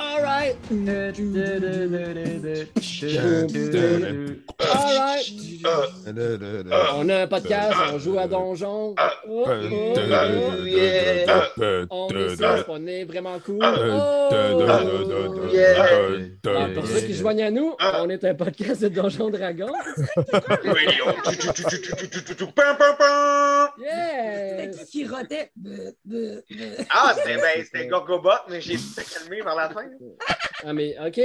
a back. All right. All right. On a un podcast, on joue à donjon. Oh, oh, oh, yeah. On est six, on est vraiment cool. Oh, yeah. Ah, pour ceux qui se joignent à nous, on est un podcast de Donjon Dragon. Yeah! Qui qui rotait. Ah, c'était ben, c'était Gorgobot, mais j'ai calmer vers la fin. Ah, mais OK,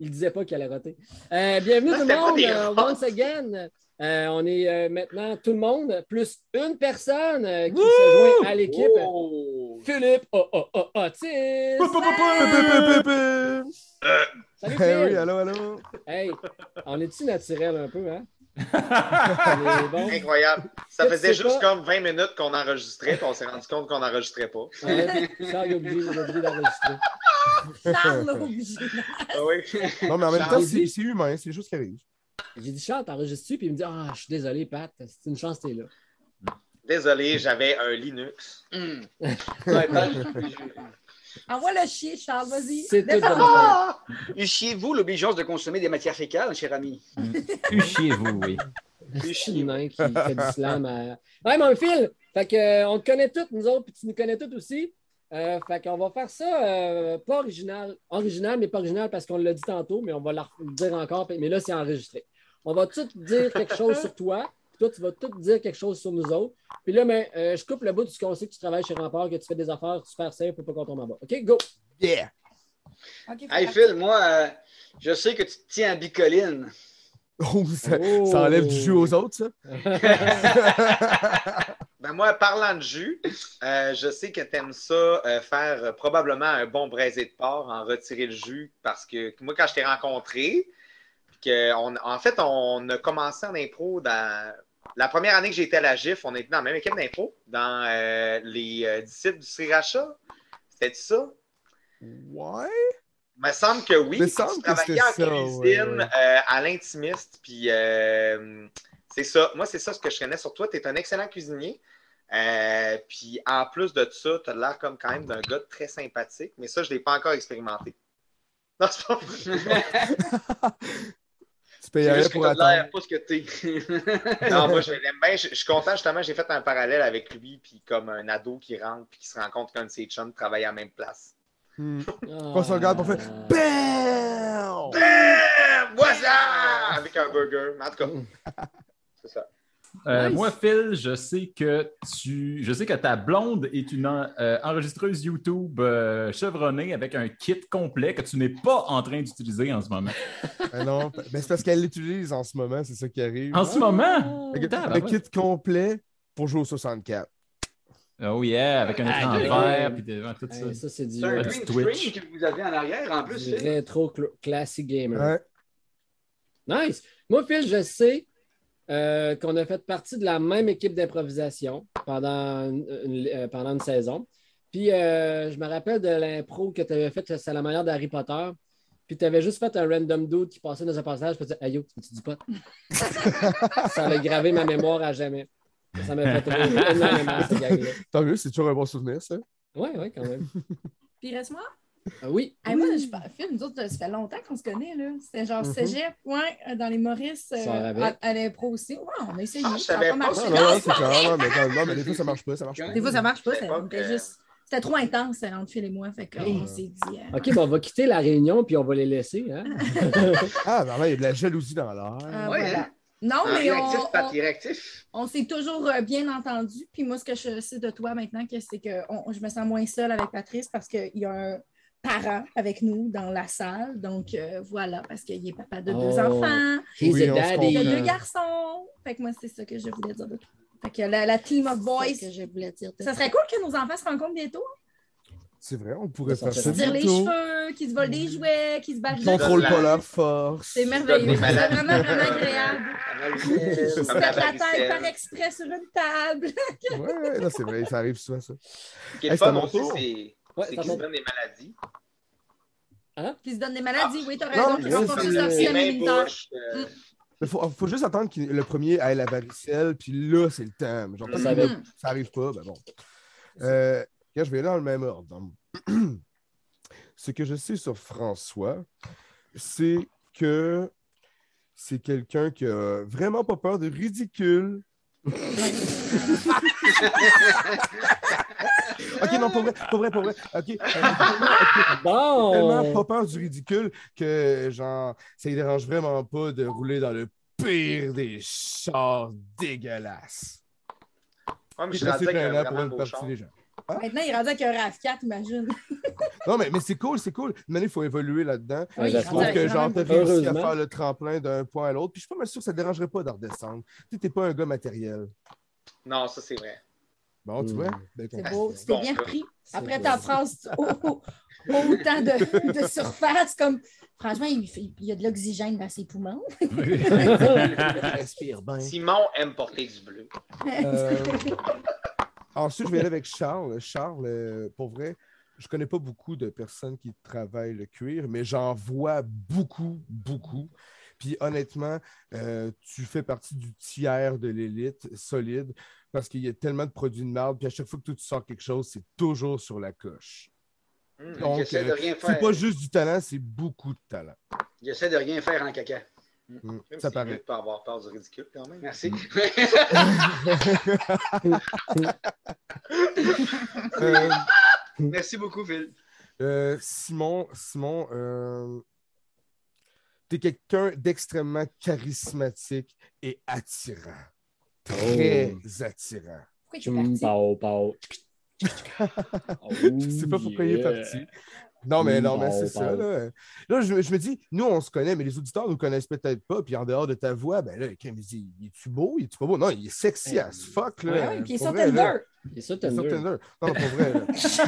il disait pas qu'il allait rater. Euh, bienvenue tout le monde. euh, once again, Euh, on est euh, maintenant tout le monde, plus une personne euh, qui se joint à l'équipe. Oh. Philippe oh, oh, oh, Otis. Salut Eh Phil. oui, allô, allô. Hey, on est-tu naturel un peu, hein? Bon. Incroyable. Ça faisait juste pas- comme 20 minutes qu'on enregistrait, puis on s'est rendu compte qu'on n'enregistrait pas. Ouais, Charles il a oublié, d'enregistrer. Charles. Ah oui. Non, mais en même Charles temps, dit- c'est humain, c'est juste ce qui arrive. J'ai dit, Charles, t'enregistres-tu? Puis il me dit, ah, je suis désolé, Pat, c'est une chance que t'es là. Désolé, j'avais un Linux. Envoie le chien, Charles, vas-y. C'est tout de Défends- ma part. Ah! Eussiez-vous l'obligeance de consommer des matières fécales, cher ami? Huchiez-vous, oui. Suis humain qui fait du slam à... Ouais, mon Phil! Fait que, euh, on te connaît toutes, nous autres, puis tu nous connais toutes aussi. Euh, fait qu'on va faire ça, euh, pas original, original, mais pas original parce qu'on l'a dit tantôt, mais on va le dire encore, mais là, c'est enregistré. On va tout dire quelque chose sur toi, puis toi, tu vas tout dire quelque chose sur nous autres. Puis là, ben, euh, je coupe le bout du qu'on sait que tu travailles chez Rempart, que tu fais des affaires super simples pour pas qu'on tombe en bas. OK, go! Yeah! Hey Phil, moi, euh, je sais que tu te tiens à bicoline. Oh, ça, Oh. ça enlève du jus aux autres, ça? Ben moi, parlant de jus, euh, je sais que tu aimes ça euh, faire euh, probablement un bon braisé de porc, en retirer le jus, parce que moi, quand je t'ai rencontré, que on, en fait, on a commencé en impro dans... La première année que j'étais à la GIF, on était dans la même équipe d'impro, dans euh, les euh, disciples du Sriracha. C'était ça? Ouais? Il me semble que oui. Me semble tu que travaillais c'était en ça, cuisine ouais, ouais. euh, à l'intimiste. Puis euh, c'est ça. Moi, c'est ça ce que je connais sur toi. Tu es un excellent cuisinier. Euh, puis en plus de ça, tu as l'air comme quand même d'un gars très sympathique. Mais ça, je ne l'ai pas encore expérimenté. Non, c'est pas que pour attendre. pas ce que t'es. Non, moi, je l'aime bien. Je, je suis content, justement. J'ai fait un parallèle avec lui. Puis comme un ado qui rentre puis qui se rend compte qu'un de ses chums travaille à la même place. Hmm. On On se regarde pour faire BAM! Bam! Voilà! Avec un burger. Mais en tout cas, c'est ça. Euh, Nice. Moi, Phil, je sais que tu, je sais que ta blonde est une en- euh, enregistreuse YouTube euh, chevronnée avec un kit complet que tu n'es pas en train d'utiliser en ce moment. Ah non, ben, c'est parce qu'elle l'utilise en ce moment, c'est ça qui arrive. En ce moment? Le tabarouette. kit complet pour jouer au 64. Oh yeah, avec un écran Ah, vert puis devant tout ça. Ça, c'est du, un du green Twitch. screen que vous avez en arrière, en plus. rétro cl- classic gamer. Ouais. Nice. Moi, Phil, je sais euh, qu'on a fait partie de la même équipe d'improvisation pendant une, une- euh, pendant une saison. Puis, euh, je me rappelle de l'impro que tu avais fait, c'est la manière d'Harry Potter. Puis, tu avais juste fait un random dude qui passait dans un passage. Puis, tu disais, Aïe, tu dis pas. ça a gravé ma mémoire à jamais. Ça m'a fait énormément, ce gag-là. Tant mieux, c'est toujours un bon souvenir, ça. Oui, oui, quand même. Puis reste-moi. Ah oui. Hey, moi, je pas Phil, nous autres, ça fait longtemps qu'on se connaît, là. C'était genre Mhm. cégep, ouais, euh, dans les Maurice, euh, à, à l'impro aussi. Ouais, on a essayé. Ah, ça a savais pas marché. Non, Non, non, non, c'est mais, non, non, mais des fois, ça marche pas, ça marche pas. Des fois, ça marche pas. On juste... C'était trop intense entre Phil et moi. Fait qu'on s'est dit. euh, OK, bon, on va quitter la réunion puis on va les laisser. Hein? Ah, là, il y a de la jalousie dans l'air. euh, Ouais, voilà. hein? Non, En mais on, on- on s'est toujours euh, bien entendu. Puis moi, ce que je sais de toi maintenant, c'est que on- je me sens moins seule avec Patrice parce qu'il y a un parent avec nous dans la salle. Donc euh, voilà, parce qu'il est papa de deux Oh. enfants, He's Oui, a daddy. il y a deux garçons. Fait que moi, c'est ça que je voulais dire de toi. Fait que la, la team of boys, que je voulais dire. ça serait cool que nos enfants se rencontrent bientôt. C'est vrai, on pourrait faire ça Qui se tirent les cheveux, qui se volent des jouets, qui se battent. Ils contrôlent La- pas leur force. C'est merveilleux. C'est vraiment, vraiment agréable. Ils se la mettent la tête par exprès sur une table. Ouais, non, c'est vrai, ça arrive souvent, ça. Ce qui est fun aussi, c'est Ouais, c'est ça qu'ils se donnent des maladies. Qui se donnent des maladies. Oui, t'as raison. Qui leur système immunitaire. euh, Il faut, faut juste attendre que le premier ait la varicelle, puis là, c'est le temps. Genre, ça arrive pas, ben bon. Euh, je vais aller dans le même ordre. Ce que je sais sur François, c'est que c'est quelqu'un qui a vraiment pas peur de ridicule. ok, non, pour vrai, pour vrai, pour vrai. Ok. Ok. tellement Bon! pas peur du ridicule que, genre, ça ne dérange vraiment pas de rouler dans le pire des chars dégueulasses. Ouais, mais je C'est suis pour une beau partie char. des gens. Maintenant, il est rendu avec un RAV4, imagine. Non, mais, mais c'est cool, c'est cool. Maintenant, il faut évoluer là-dedans. Oui, Je trouve que, genre, t'as réussi à faire le tremplin d'un point à l'autre. Puis je suis pas mal sûr que ça ne dérangerait pas de redescendre. Tu n'es pas un gars matériel. Non, ça, c'est vrai. Bon, tu vois? Ben, C'est beau. Tu t'es Bon, bien repris. Après ta phrase au- au- autant de, de surface, comme franchement, il, fait- il y a de l'oxygène dans ses poumons. Respire bien. Simon aime porter du bleu. Euh, ensuite, je vais aller avec Charles. Charles, euh, pour vrai, je connais pas beaucoup de personnes qui travaillent le cuir, mais j'en vois beaucoup, beaucoup. Puis honnêtement, euh, tu fais partie du tiers de l'élite solide parce qu'il y a tellement de produits de merde. Puis à chaque fois que toi, tu sors quelque chose, c'est toujours sur la coche. Hum, Donc, euh, c'est pas juste du talent, c'est beaucoup de talent. J'essaie de rien faire en caca. Mm, Même ça s'il paraît. pas avoir peur du ridicule, quand même. Merci. Euh, Merci beaucoup, Phil. Euh, Simon, Simon, euh, t'es quelqu'un d'extrêmement charismatique et attirant. Très attirant. Pourquoi pao, pao. Je sais pas pourquoi il est parti. Non, mais non, mais c'est ça. Là, Là, je, je me dis, nous, on se connaît, mais les auditeurs nous connaissent peut-être pas. Puis en dehors de ta voix, ben là, quelqu'un me dit, il est-tu beau? Il est-tu pas beau? Non, il est sexy Ouais. as fuck. Là, Ouais, ouais, puis il est sur. Tinder. Il est sur Tinder. Non, pour vrai. Je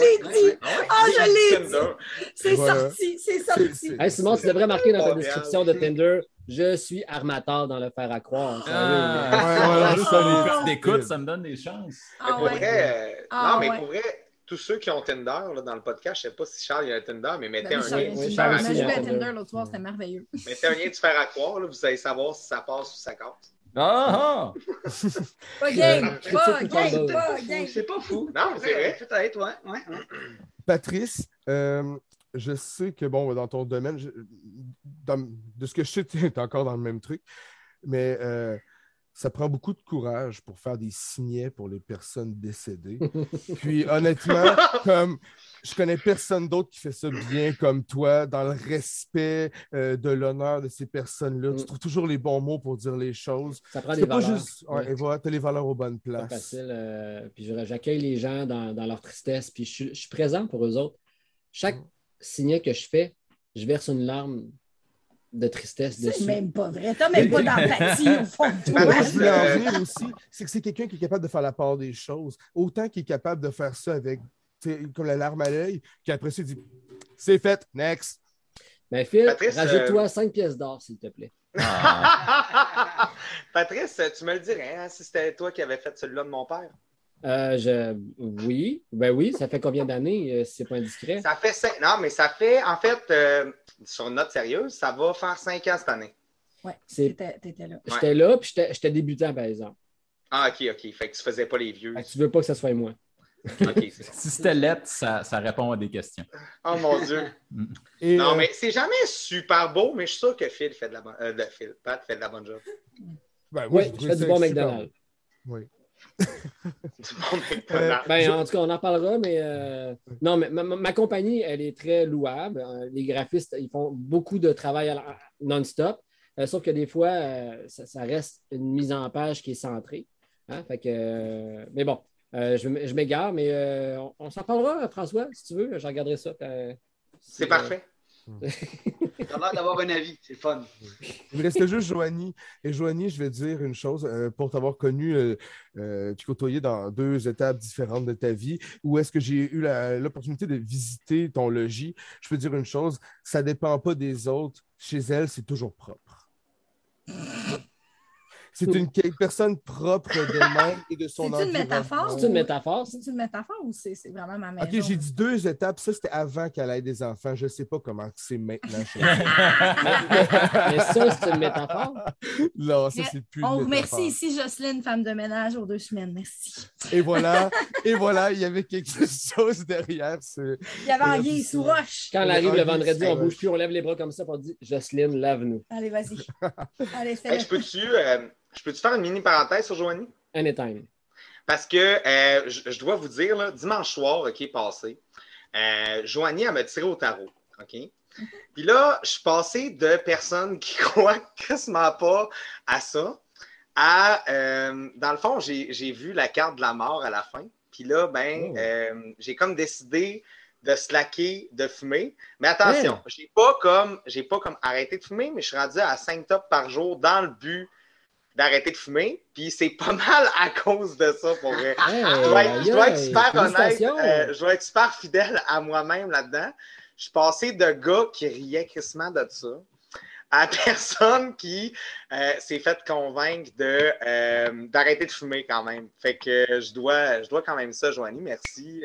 l'ai dit. Ouais. Ah, je l'ai dit! Tinder. C'est Voilà. sorti, c'est sorti. Hey, Simon, tu devrais marquer dans ta description de Tinder Je suis armateur dans le fer à croire. ça, Ah. Ouais, ça, d'écoute, ça me donne des chances. Mais Ah pour ouais. vrai, euh, Ah non, mais ouais. pour vrai, tous ceux qui ont Tinder là, dans le podcast, je sais pas si Charles il a un Tinder, mais mettez Ben un lien oui, Charles On a joué à. Tinder l'autre soir, c'était merveilleux. Mettez un lien du fer à croire, là, vous allez savoir si ça passe ou ça casse. Ah! Pas game, critique pas ou game, combo? pas game. C'est pas fou. Non, c'est vrai. Peut-être, ouais. ouais, ouais. Patrice, euh, je sais que, bon, dans ton domaine, je- dans- de ce que je sais, tu es encore dans le même truc, mais euh, ça prend beaucoup de courage pour faire des signets pour les personnes décédées. Puis, honnêtement, comme je connais personne d'autre qui fait ça bien comme toi, dans le respect euh, de l'honneur de ces personnes-là. Tu Mm. trouves toujours les bons mots pour dire les choses. Ça prend des C'est pas valeurs. juste. Ouais, voilà, t'as les valeurs aux bonnes C'est places. facile. euh, puis j'accueille les gens dans, dans leur tristesse, puis je, suis- je suis présent pour eux autres. Chaque signet que je fais, je verse une larme de tristesse C'est même pas vrai. T'as même pas d'empathie au fond de toi. moi, je voulais en Euh, venir aussi, c'est que c'est quelqu'un qui est capable de faire la part des choses. Autant qu'il est capable de faire ça avec, tu sais, comme la larme à l'œil, qu'après ça, il dit C'est fait, next. Mais Phil, Patrice, rajoute-toi 5 pièces d'or, s'il te plaît. Patrice, tu me le dirais hein, si c'était toi qui avais fait celui-là de mon père. Euh, je... Oui, ben oui, ça fait combien d'années, euh, si c'est pas indiscret? Ça fait cinq... Non, mais ça fait, en fait, euh, sur une note sérieuse, ça va faire cinq ans cette année. Ouais, C'est- t'étais là. J'étais là, puis j'étais j'étais débutant, par exemple. Ah, ok, ok. Fait que tu faisais pas les vieux. Que tu veux pas que ça soit moi. Si c'était lettre, ça, ça répond à des questions. Oh mon Dieu. Et, Non, euh, mais c'est jamais super beau, mais je suis sûr que Phil fait de la bonne. Euh, de Phil, Pat fait de la bonne job. ben, Oui, je fais du bon McDonald's. Oui. McDonald's. Ben, en tout cas, on en parlera, mais euh, non, mais ma, ma- ma compagnie, elle est très louable. Euh, Les graphistes, ils font beaucoup de travail non-stop. Euh, sauf que des fois, euh, ça, ça reste une mise en page qui est centrée. Hein, Fait que, euh, mais bon, euh, je, je m'égare, mais euh, on, on s'en parlera, François, si tu veux. Je regarderai ça. euh, C'est euh, parfait. L'air d'avoir un avis, c'est fun. Il me restait juste Joanie. Et Joanie, je vais dire une chose, euh, pour t'avoir connu, euh, euh, tu côtoyais dans deux étapes différentes de ta vie, où est-ce que j'ai eu l'opportunité de visiter ton logis. Je peux dire une chose, ça dépend pas des autres. Chez elle, c'est toujours propre. C'est une personne propre d'elle-même et de son C'est une environnement. métaphore? C'est une métaphore? C'est une métaphore ou c'est c'est vraiment ma maison? Ok, j'ai dit deux étapes. Ça, c'était avant qu'elle ait des enfants. Je ne sais pas comment c'est maintenant. elle. Mais ça, c'est une métaphore. non, ça, c'est plus. On une remercie ici Jocelyne, femme de ménage, aux deux semaines. Merci. Et voilà, et voilà, il y avait quelque chose derrière ce. Il y avait Anguille sous roche. Quand on arrive le vendredi, on Ouais. bouge plus, on lève les bras comme ça, puis on dit Jocelyne, lave-nous. Allez, vas-y. Allez, Hey, fais-le. je peux-tu euh, je peux-tu faire une mini parenthèse sur Joanie? Anytime. Parce que euh, je, je dois vous dire, là, dimanche soir, OK, passé, euh, Joanie, elle m'a tiré au tarot. OK? Puis là, je suis passé de personnes qui croient quasiment pas à ça à, euh, dans le fond, j'ai vu la carte de la mort à la fin. Puis là, ben, Oh. euh, j'ai comme décidé de slacker, de fumer. Mais attention, Hein? j'ai pas comme j'ai pas comme arrêté de fumer, mais je suis rendu à 5 tops par jour dans le but d'arrêter de fumer. Puis c'est pas mal à cause de ça, pour vrai. Hey, Je dois être, je dois être aïe, super honnête, euh, je dois être super fidèle à moi-même là-dedans. Je suis passé de gars qui riait crissement de ça à personne qui euh, s'est fait convaincre de, euh, d'arrêter de fumer quand même. Fait que je dois, je dois quand même ça, Joanie. Merci.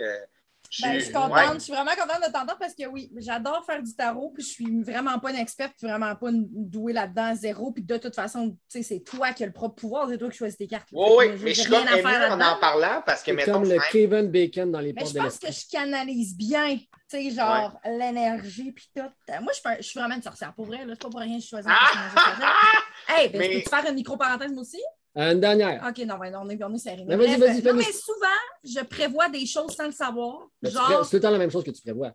Je Ben, je suis- contente. ouais. Je suis vraiment contente de t'entendre parce que oui, j'adore faire du tarot, puis je suis vraiment pas une experte, puis vraiment pas une douée là-dedans, zéro. Puis de toute façon, tu sais, c'est toi qui as le propre pouvoir, c'est toi qui choisis tes cartes. Oui, oui, mais je suis comme en en parlant parce que, C'est mettons, comme le Kevin Bacon dans les Mais portes je de pense que je canalise bien, tu sais, genre l'énergie puis tout. Euh, Moi, je suis vraiment une sorcière. Pour vrai, là, c'est pas pour rien que je choisis de sorcière. Hey, ben, Mais- peux-tu faire une micro-parenthèse, moi aussi? Euh, Une dernière. OK, non, ben, on est, on est serré. Mais vas-y, vas-y, non, mais souvent, je prévois des choses sans le savoir. Mais pré- Genre, C'est tout le temps la même chose que tu prévois.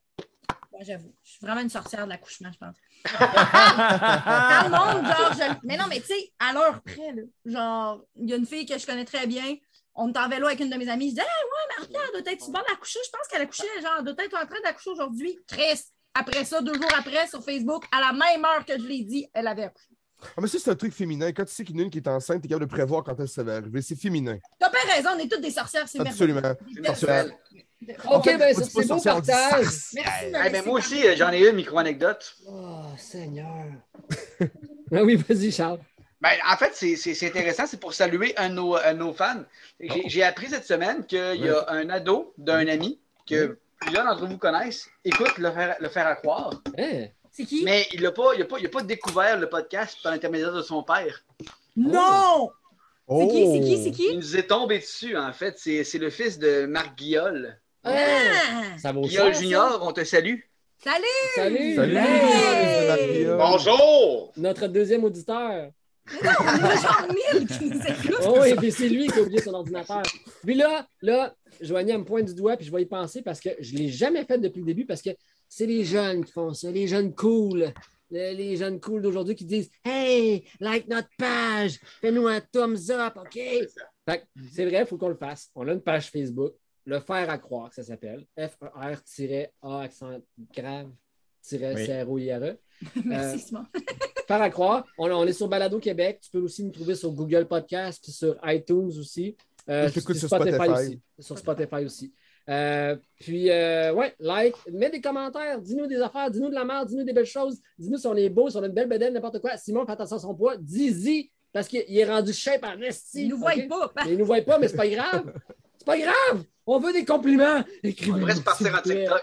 Ouais, j'avoue, je suis vraiment une sorcière de l'accouchement, je pense. Dans le monde, genre, je- mais non, mais tu sais, à l'heure près, là, genre, il y a une fille que je connais très bien. On est en vélo avec une de mes amies. Je dis, hey, ouais, elle doit être le bord d'accoucher. Je pense qu'elle a couché, genre, elle doit être en train d'accoucher aujourd'hui. Chris, après ça, deux jours après, sur Facebook, à la même heure que je l'ai dit, elle avait accouché. Ah, mais ça, c'est un truc féminin. Quand tu sais qu'il y en a une qui est enceinte, tu es capable de prévoir quand elle ça va arriver. C'est féminin. T'as pas raison, on est toutes des sorcières, c'est Absolument. merveilleux. Sorcière. OK, fait, ben c'est beau partage. Merci, laisser moi aussi, euh, j'en ai une micro-anecdote. Oh, Seigneur. ah oui, vas-y, Charles. Ben, en fait, c'est- c'est c'est intéressant, c'est pour saluer un de nos, un de nos fans. J'ai j'ai appris cette semaine qu'il y a un ado d'un ami que plusieurs d'entre vous connaissent, écoute le faire, le faire à croire, Hein? C'est qui? mais il n'a pas, il a pas, il a pas découvert le podcast par l'intermédiaire de son père. Non! C'est qui? C'est qui? C'est Il qui? nous est tombé dessus, en fait. C'est c'est le fils de Marc Guillol. Ah! Ça vaut Guillol Junior, on te salue. Salut! Salut! Salut, Hey! Bonjour! Notre deuxième auditeur. On a genre mille qui nous écoutent. Oh oui, puis c'est lui qui a oublié son ordinateur. Puis là, là, Joanie, elle me pointe du doigt, puis je vais y penser parce que je ne l'ai jamais fait depuis le début parce que c'est les jeunes qui font ça, les jeunes cool. Les, les jeunes cool d'aujourd'hui qui disent Hey, like notre page, fais-nous un thumbs up, OK? C'est vrai, il faut qu'on le fasse. On a une page Facebook, le faire à croire, ça s'appelle. F-E-R-A accent grave C-R-O-I-R-E. Merci, Simon. Faire à croire. On, on est sur Balado Québec. Tu peux aussi nous trouver sur Google Podcast, puis sur iTunes aussi. Euh, Je t'écoute sur Spotify. aussi. Sur Spotify aussi. Euh, puis, euh, ouais, like, mets des commentaires, dis-nous des affaires, dis-nous de la merde, dis-nous des belles choses, dis-nous si on est beau, si on a une belle bedaine, n'importe quoi. Simon, fais attention à son poids, dis-y, parce qu'il il est rendu shape en esti. Ils nous voient ok? pas. Mais Ils nous voient pas, mais c'est pas grave. C'est pas grave. On veut des compliments. On Écrivez-nous, devrait se partir en. TikTok.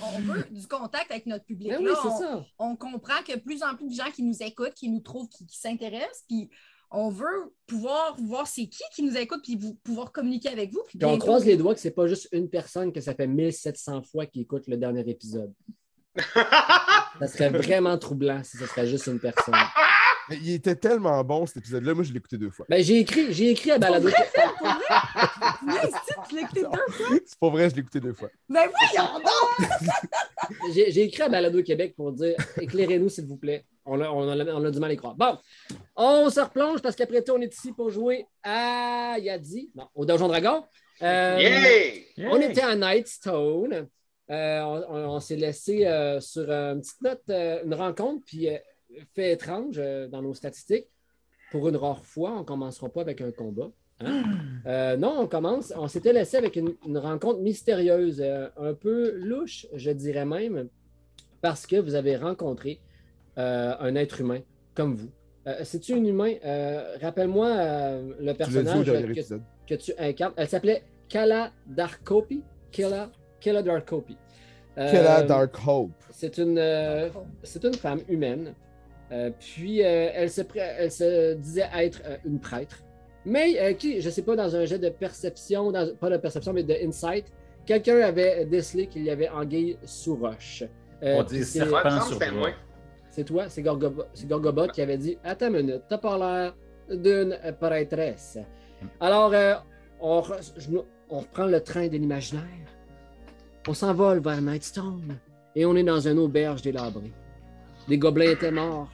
On on veut du contact avec notre public. Ben oui, Là, c'est on, ça. on comprend que plus en plus de gens qui nous écoutent, qui nous trouvent, qui, qui s'intéressent, puis on veut pouvoir voir c'est qui qui nous écoute, puis vous- pouvoir communiquer avec vous. Puis Puis on croise les doigts que c'est pas juste une personne que ça fait 1700 fois qui écoute le dernier épisode. Ça serait vraiment troublant si ce serait juste une personne. Mais il était tellement bon cet épisode-là. Moi, je l'ai écouté deux fois. Ben, j'ai écrit, j'ai écrit à Balado. C'est- tu l'as écouté deux fois? C'est pas vrai, je l'ai écouté deux fois. Ben voyons donc! J'ai écrit à Balado Québec pour dire éclairez-nous, s'il vous plaît. On a, on, a, on a du mal à y croire. Bon, on se replonge parce qu'après tout, on est ici pour jouer à Yadi, non, au Donjon Dragon. Euh, Yeah! On était à Nightstone. euh, on, on- on s'est laissé euh, sur une petite note, euh, une rencontre, puis euh, fait étrange euh, dans nos statistiques. Pour une rare fois, on ne commencera pas avec un combat. hein. Euh, non, on commence. On s'était laissé avec une, une rencontre mystérieuse, euh, un peu louche, je dirais même, parce que vous avez rencontré euh, un être humain comme vous. Euh, C'est-tu un humain? Euh, Rappelle-moi euh, le Tu l'as dit au personnage dernier que, que tu incarnes. Elle s'appelait Kala Darkopi. Kala, Kala Darkopi. Euh, Kella Dark Hope. C'est une, euh, c'est une femme humaine. Euh, puis euh, elle, se, pré- elle se disait être euh, une prêtre. Mais euh, qui, je ne sais pas, dans un jet de perception, dans- pas de perception, mais de insight, quelqu'un avait décelé qu'il y avait anguille sous roche. Euh, On dit serpent sur bras. C'est toi, c'est Gorgobo- c'est Gorgobot qui avait dit Attends une minute, t'as pas l'air d'une prêtresse. Alors, euh, on, on reprend le train de l'imaginaire. On s'envole vers Nightstone et on est dans une auberge délabrée. Les gobelins étaient morts,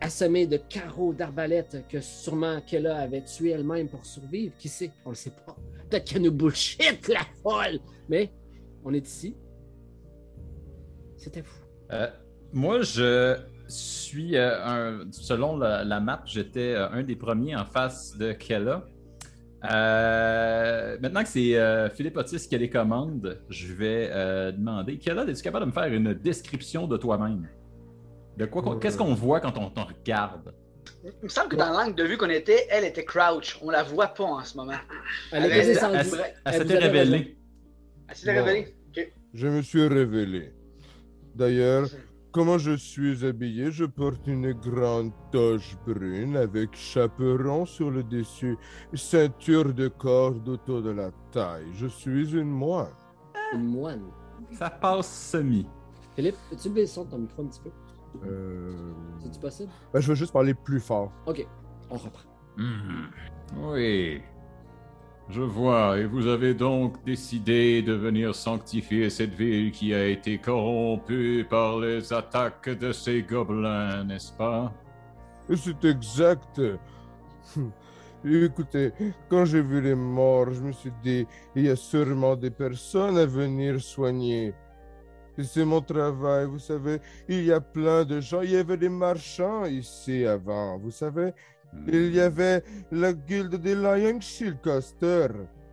assommés de carreaux d'arbalètes que sûrement Kella avait tué elle-même pour survivre. Qui sait? On le sait pas. Peut-être qu'elle nous bullshit, la folle Mais on est ici. C'était vous. Euh, moi, je suis, euh, un, selon la, la map, j'étais euh, un des premiers en face de Kella. Euh, maintenant que c'est euh, Philippe Otis qui a les commandes, je vais euh, demander Kella, es-tu capable de me faire une description de toi-même? De quoi qu'on- Qu'est-ce qu'on voit quand on t'en regarde? Il me semble que dans l'angle de vue qu'on était, elle était crouch. On la voit pas en ce moment. Elle Elle- était elle- descendue. Elle, elle Elle s'était avait révélée. Elle s'est Bon. révélée. Je me suis révélé. D'ailleurs, comment je suis habillé, je porte une grande toche brune avec chaperon sur le dessus, ceinture de corde autour de la taille. Je suis une moine. Une moine. Ça passe semi. Philippe, peux-tu baisser le son de ton micro un petit peu? Euh, C'est-tu possible? ben, je vais juste parler plus fort. OK, on reprend. Mhm. Oui. Je vois, et vous avez donc décidé de venir sanctifier cette ville qui a été corrompue par les attaques de ces gobelins, n'est-ce pas? C'est exact. Écoutez, quand j'ai vu les morts, je me suis dit, il y a sûrement des personnes à venir soigner. C'est mon travail, vous savez. Il y a plein de gens. Il y avait des marchands ici avant, vous savez. Il y avait la guilde des Lion Shieldcaster,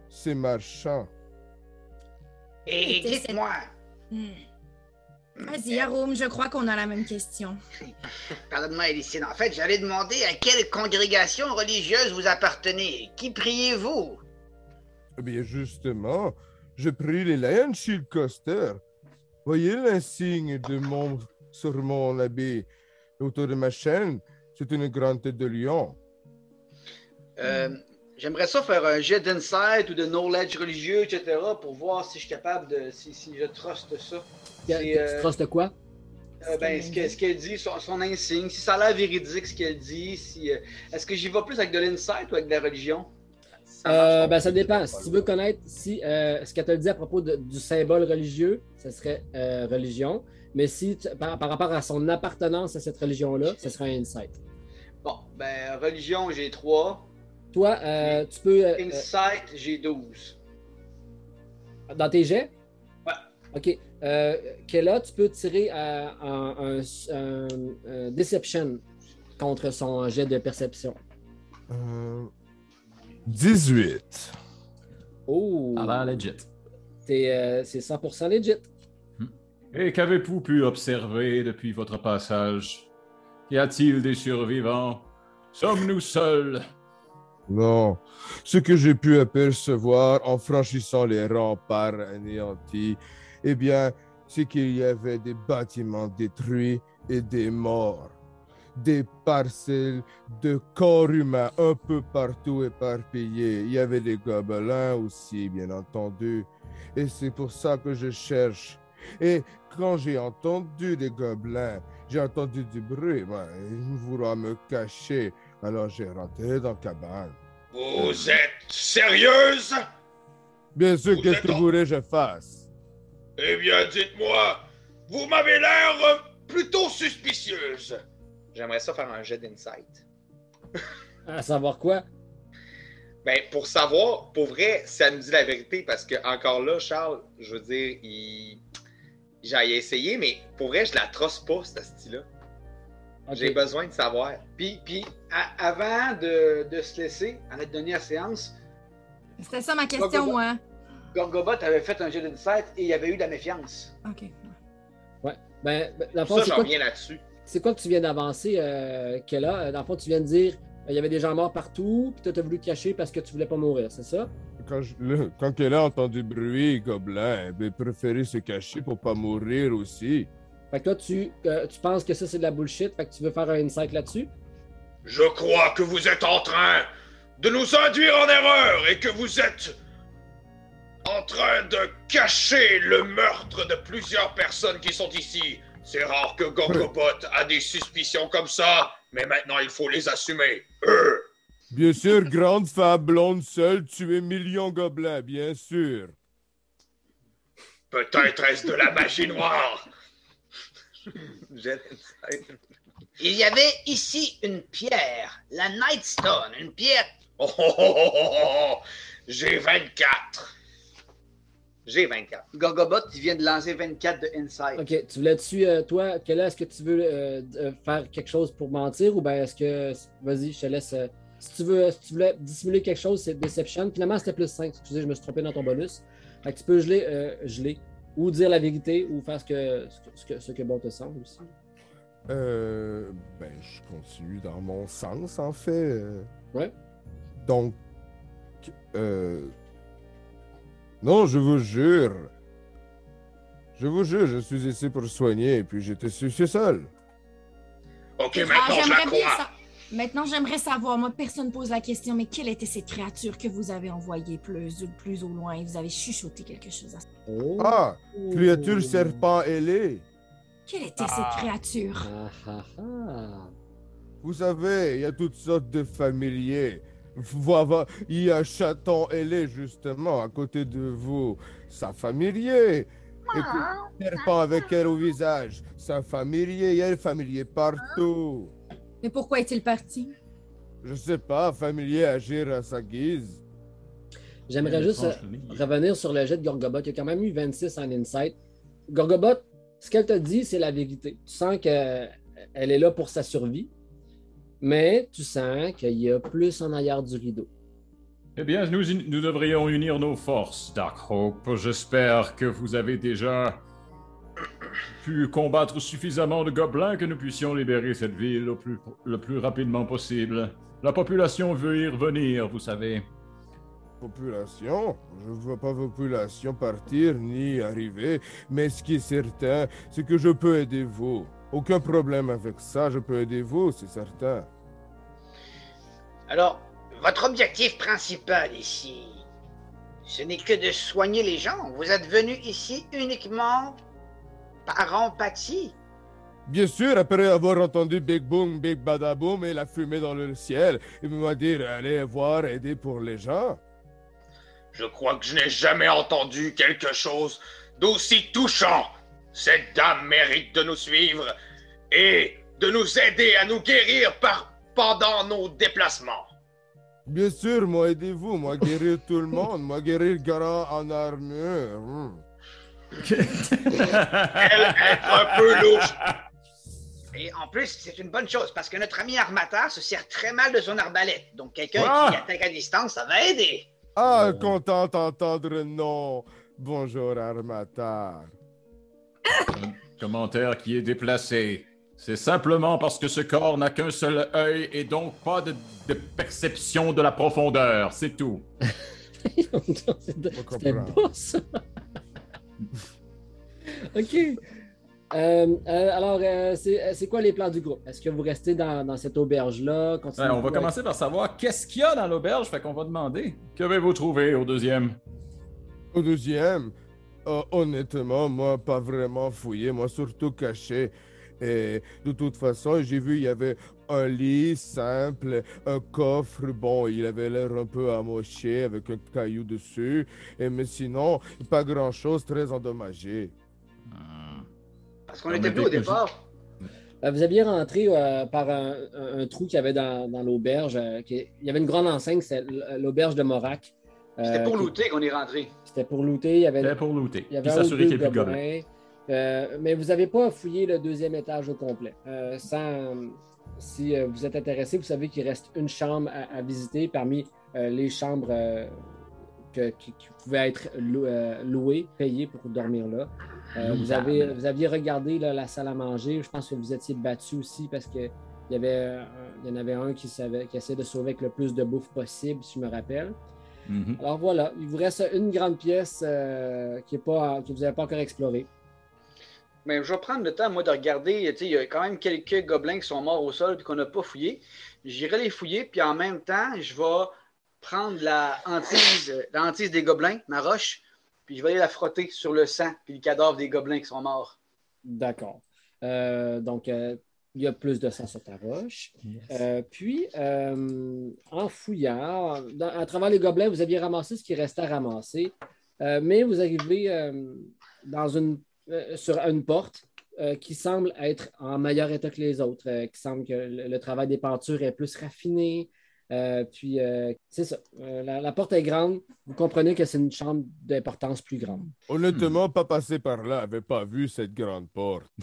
ces marchands. Et dites-moi, Hmm. Vas-y, Arum, je crois qu'on a la même question. pardonne-moi, Elicine, en fait, j'allais demander à quelle congrégation religieuse vous appartenez. Qui priez-vous? Eh bien, justement, je prie les Lion Shieldcaster. Voyez l'insigne de mon sur mon habit autour de ma chaîne. C'est une grande tête de lion. Euh, J'aimerais ça faire un jet d'insight ou de knowledge religieux, etc., pour voir si je suis capable de. si, si je truste ça. Tu euh, trustes de quoi? Euh, ben, ce que- ce qu'elle dit, son, son insigne, si ça a l'air véridique ce qu'elle dit, si, euh, est-ce que j'y vais plus avec de l'insight ou avec de la religion? Ça marche Euh, ben, ça dépend. Si tu veux connaître si, euh, ce qu'elle te dit à propos de- du symbole religieux, ce serait euh, religion. Mais si tu- par, par rapport à son appartenance à cette religion-là, ce serait un insight. Bon, ben, religion, j'ai 3. Toi, euh, tu peux. euh, Insight, j'ai 12. euh, dans tes jets? Ouais. OK. Euh, Kella, tu peux tirer un, un- un- un Deception contre son jet de perception. Euh, 18. Oh! Ça a l'air legit. Euh, c'est 100% legit. Et qu'avez-vous pu observer depuis votre passage? Y a-t-il des survivants? Sommes-nous seuls? Non. Ce que j'ai pu apercevoir en franchissant les remparts anéantis, eh bien, c'est qu'il y avait des bâtiments détruits et des morts. Des parcelles de corps humains un peu partout éparpillés. Il y avait des gobelins aussi, bien entendu. Et c'est pour ça que je cherche. Et quand j'ai entendu des gobelins, j'ai entendu du bruit. Ben, vouloir me cacher. Alors j'ai rentré dans la cabane. Vous êtes sérieuse? Bien sûr, qu'est-ce que vous voulez que je fasse? Eh bien, dites-moi, vous m'avez l'air plutôt suspicieuse. J'aimerais ça faire un jet d'insight. À savoir quoi? Ben, pour savoir, pour vrai, ça nous dit la vérité, parce que encore là, Charles, je veux dire, il, J'ai essayé, mais pour vrai, je la trosse pas, cette style-là. J'ai besoin de savoir. Puis, puis à- avant de, de se laisser, en être donné à séance, C'était ça ma question, moi. Gorgobot avait fait un jeu d'insight et il y avait eu de la méfiance. OK. Ben, ben, le fond, Ça, j'en reviens là-dessus. C'est quoi que tu viens d'avancer, euh, Kella? Euh, Dans le fond, tu viens de dire euh, il y avait des gens morts partout, puis toi, t'as voulu te cacher parce que tu voulais pas mourir, c'est ça? Quand, je, quand elle a entendu bruit, Gobelin, elle a préféré se cacher pour pas mourir aussi. Fait que toi, tu, euh, tu penses que ça, c'est de la bullshit, fait que tu veux faire un insight là-dessus? Je crois que vous êtes en train de nous induire en erreur et que vous êtes en train de cacher le meurtre de plusieurs personnes qui sont ici. C'est rare que Gorgobot a des suspicions comme ça, mais maintenant il faut les assumer. Euh. Bien sûr, grande femme blonde seule tuer millions gobelins, bien sûr. Peut-être est-ce de la magie noire. Il y avait ici une pierre, la Nightstone, une pierre. Oh, oh, oh, oh, oh, oh. J'ai 24. J'ai 24. Gorgobot, il vient de lancer 24 de insight. Ok, tu voulais-tu, euh, toi, Kella, est-ce que tu veux euh, euh, faire quelque chose pour mentir ou bien est-ce que. Vas-y, je te laisse. euh, si tu veux, si tu voulais dissimuler quelque chose, c'est Deception. Finalement, c'était plus 5. Excusez, je me suis trompé dans ton bonus. Fait que tu peux geler, euh, geler. Ou dire la vérité, ou faire ce que, ce que, ce que, que bon te semble aussi. Euh, ben, je continue dans mon sens, en fait. Ouais. Donc, euh, non, je vous jure. Je vous jure, je suis ici pour soigner, et puis j'étais su- je suis seul. Ok, Ah, maintenant je la j'aimerais crois. ça. Maintenant, j'aimerais savoir, moi, personne ne pose la question, mais quelle était cette créature que vous avez envoyée plus, plus au loin? Et vous avez chuchoté quelque chose à Oh. Ah, créature serpent ailé. Quelle était Ah. cette créature? Ah, ah, ah. Vous savez, il y a toutes sortes de familiers. Voilà, il y a chaton ailé, justement, à côté de vous. Ça familier. Et serpent avec elle au visage. Ça familier, il y a le familier partout. Mais pourquoi est-il parti? Je sais pas, familier agir à sa guise. J'aimerais juste euh, revenir sur le jet de Gorgobot. Il y a quand même eu 26 en insight. Gorgobot, ce qu'elle te dit, c'est la vérité. Tu sens qu'elle est là pour sa survie, mais tu sens qu'il y a plus en arrière du rideau. Eh bien, nous, nous devrions unir nos forces, Darkhope. J'espère que vous avez déjà pu combattre suffisamment de gobelins que nous puissions libérer cette ville au plus, le plus rapidement possible. La population veut y revenir, vous savez. Population? Je vois pas population partir ni arriver, mais ce qui est certain, c'est que je peux aider vous. Aucun problème avec ça, je peux aider vous, c'est certain. Alors, votre objectif principal ici, ce n'est que de soigner les gens. Vous êtes venu ici uniquement par empathie. Bien sûr, après avoir entendu Big Boom, Big Badaboom et la fumée dans le ciel, il m'a dit allez voir, aider pour les gens. Je crois que je n'ai jamais entendu quelque chose d'aussi touchant. Cette dame mérite de nous suivre et de nous aider à nous guérir par, pendant nos déplacements. Bien sûr, moi aidez-vous, moi guérir tout le monde, moi guérir grand en armure. hmm. Elle est un peu louche. Et en plus, c'est une bonne chose parce que notre ami Armata se sert très mal de son arbalète. Donc, quelqu'un Ah! qui attaque à distance, ça va aider. Ah, content d'entendre non. Bonjour, Armatar. Un commentaire qui est déplacé. C'est simplement parce que ce corps n'a qu'un seul œil et donc pas de, de perception de la profondeur, c'est tout. C'était pas ça. OK. Euh, euh, alors, euh, c'est quoi les plans du groupe? Est-ce que vous restez dans, dans cette auberge-là? Ouais, on va commencer par savoir qu'est-ce qu'il y a dans l'auberge, fait qu'on va demander. Qu'avez-vous trouvé au deuxième? Au deuxième, euh, honnêtement, moi, pas vraiment fouillé, moi, surtout caché. Et de toute façon, j'ai vu, il y avait un lit simple, un coffre, bon, il avait l'air un peu amoché avec un caillou dessus. Et, mais sinon, pas grand-chose, très endommagé. Parce qu'on Non, était plus au départ. Euh, vous aviez rentré euh, par un, trou qu'il y avait dans, dans l'auberge. euh, il y avait une grande enseigne, c'est l'auberge de Morac. Euh, C'était pour qui- looter qu'on est rentré. C'était pour looter. Il y avait, C'était pour looter. il y avait s'assurer deux qu'il n'y ait plus de gobelins. Euh, mais vous n'avez pas fouillé le deuxième étage au complet. Euh, sans, si euh, vous êtes intéressé, vous savez qu'il reste une chambre à, à visiter parmi euh, les chambres que- qui, qui pouvaient être lou- louées, payées pour dormir là. Vous, avez, vous aviez regardé là, la salle à manger. Je pense que vous étiez battu aussi parce que il y, avait, il y en avait un qui, savait, qui essayait de sauver avec le plus de bouffe possible, si je me rappelle. Mhm. Alors voilà, il vous reste une grande pièce qui est pas, que vous n'avez pas encore explorée. Mais je vais prendre le temps, moi, de regarder. Tu sais, il y a quand même quelques gobelins qui sont morts au sol et qu'on n'a pas fouillé. J'irai les fouiller, puis en même temps, je vais prendre la hantise, la hantise des gobelins, ma roche, puis je vais aller la frotter sur le sang puis le cadavre des gobelins qui sont morts. D'accord. Euh, donc, euh, il y a plus de sang sur ta roche. Euh, puis, euh, en fouillant, dans- à travers les gobelins, vous aviez ramassé ce qui restait à ramasser. Euh, mais vous arrivez euh, dans une, euh, sur une porte euh, qui semble être en meilleur état que les autres, euh, qui semble que le, le travail des pentures est plus raffiné. Euh, puis, euh, c'est ça. Euh, la, la porte est grande. Vous comprenez que c'est une chambre d'importance plus grande. Honnêtement, pas passé par là, avait pas vu cette grande porte.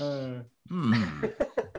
Euh, hmm.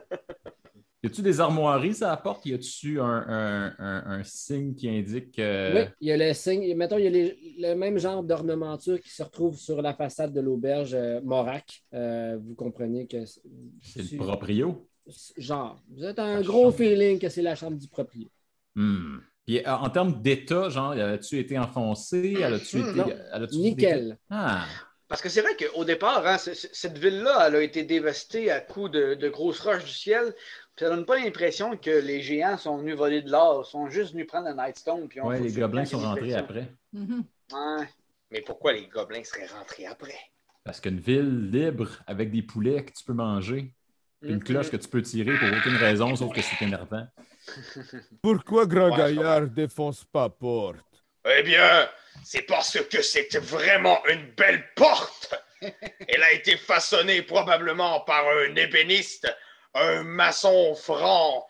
Y a-tu des armoiries à la porte? Y a-tu un, un- un- un signe qui indique que. Oui, il y a le signe. Mettons, il y a les- le même genre d'ornementure qui se retrouve sur la façade de l'auberge euh, Morac. Euh, vous comprenez que. c'est- C'est le proprio? Genre, vous êtes un gros feeling que c'est la chambre du proprio. Hmm. Puis euh, en termes d'état, genre, as-tu été enfoncé? Hmm, été. Nickel. Ah, Parce que c'est vrai qu'au départ, hein, cette ville-là, elle a été dévastée à coups de, de grosses roches du ciel. Puis ça donne pas l'impression que les géants sont venus voler de l'or. Ils sont juste venus prendre la Nightstone. Puis on ouais, les gobelins sont rentrés après. Mhm. Ouais. Mais pourquoi les gobelins seraient rentrés après? Parce qu'une ville libre avec des poulets que tu peux manger, une cloche que tu peux tirer pour aucune raison sauf que c'est énervant. Pourquoi Grand Ouais, Gaillard défonce pas porte? Eh bien, c'est parce que c'est vraiment une belle porte. Elle a été façonnée probablement par un ébéniste, un maçon franc.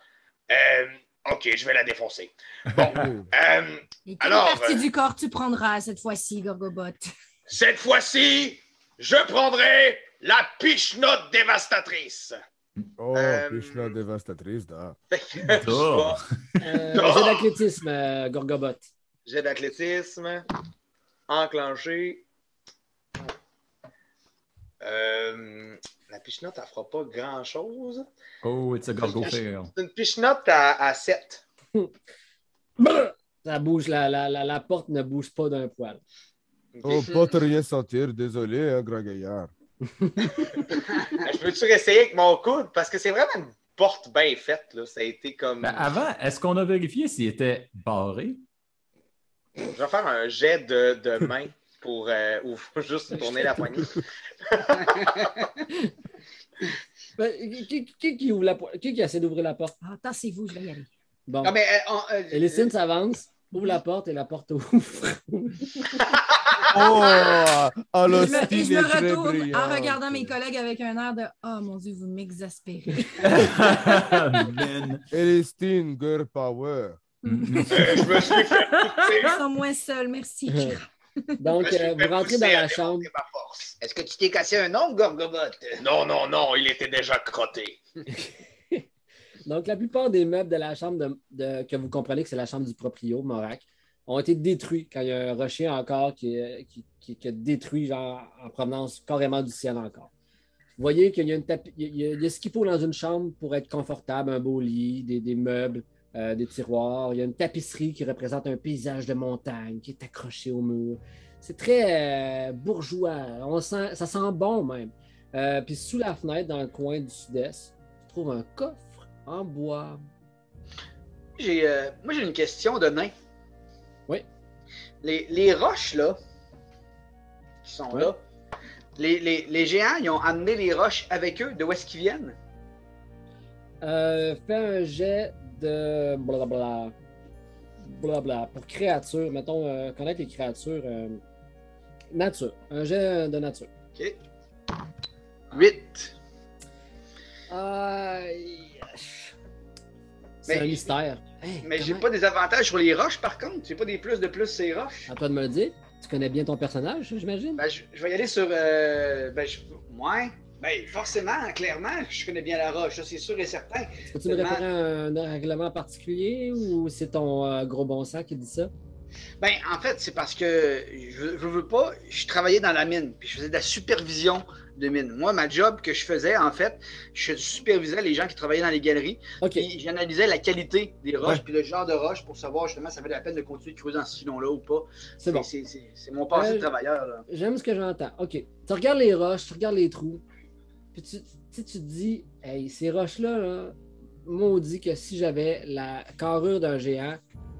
Euh, ok, je vais la défoncer. Bon, euh, Et quelle Alors, partie euh, du corps tu prendras cette fois-ci, Gorgobot? cette fois-ci, je prendrai la piche-note dévastatrice. Oh, Euh, piche la dévastatrice, da. Euh. J'ai d'athlétisme, euh, Gorgobot. Jet d'athlétisme. Enclenché. Euh, la pichenote, elle fera pas grand-chose. Oh, it's a gorgo. C'est une pichenote à, à 7. Ça bouge, la, la, la, la porte ne bouge pas d'un poil. Oh, pas te rien sentir, désolé, hein, Grand Gaillard. Je peux-tu réessayer avec mon coude? Parce que c'est vraiment une porte bien faite. Là. Ça a été comme. Ben, avant, est-ce qu'on a vérifié s'il était barré? Je vais faire un jet de, de main pour euh, ou faut juste tourner la poignée. Ben, qui, qui, qui ouvre la po- qui, qui essaie d'ouvrir la porte? Ah, tassez-vous, je vais y aller. Bon. Ah, mais, euh, on- euh, Elicine s'avance, ouvre la porte et la porte ouvre. Oh, Je me, l'hostie et je me des très retourne en regardant mes collègues avec un air de Oh mon Dieu, vous m'exaspérez. Ben. Elistine, girl power. Euh, je me suis fait. Ils sont moins seuls, merci. Donc, euh, vous rentrez dans la chambre. Est-ce que tu t'es cassé un ongle, Gorgobot? Non, non, non, il était déjà crotté. Donc, la plupart des meubles de la chambre de, de- que vous comprenez que c'est la chambre du proprio, Morac, ont été détruits quand il y a un rocher encore qui, est- qui, qui- qui a détruit genre, en provenance carrément du ciel encore. Vous voyez qu'il y a, une tapi- il y a- il y a- il y a ce qu'il faut dans une chambre pour être confortable, un beau lit, des, des meubles, euh, des tiroirs. Il y a une tapisserie qui représente un paysage de montagne qui est accroché au mur. C'est très euh, bourgeois. On sent, ça sent bon même. Euh, puis sous la fenêtre, dans le coin du sud-est, tu trouves un coffre en bois. j'ai, moi, j'ai une question de nain. Oui. Les, les roches, là, qui sont là, les, les- les géants, ils ont amené les roches avec eux. De où est-ce qu'ils viennent? Euh, fais un jet de blabla. Blabla. Pour créature, mettons, euh, connaître les créatures. euh, nature. Un jet de nature. OK. 8. Aïe. C'est Mais- un mystère. Hey, Mais j'ai comment- pas des avantages sur les roches, par contre. J'ai pas des plus de plus sur les roches. À toi de me le dire. Tu connais bien ton personnage, j'imagine? Ben, je, je vais y aller sur. Euh, ben, je, ouais. Ben, forcément, clairement, je connais bien la roche, ça, c'est sûr et certain. Peux-tu me tellement- référer à un règlement particulier ou c'est ton euh, gros bon sens qui dit ça? Ben, en fait, c'est parce que je, je veux pas. Je travaillais dans la mine, puis je faisais de la supervision de mine. Moi, ma job que je faisais, en fait, je supervisais les gens qui travaillaient dans les galeries, OK. puis j'analysais la qualité des roches, Ouais. puis le genre de roche pour savoir justement si ça valait la peine de continuer de creuser dans ce filon-là ou pas. C'est bon. C'est- mon passé Euh, de travailleur, là. J'aime ce que j'entends. OK. Tu regardes les roches, tu regardes les trous. Puis tu, te dis, hey, ces roches-là, là, maudit que si j'avais la carrure d'un géant,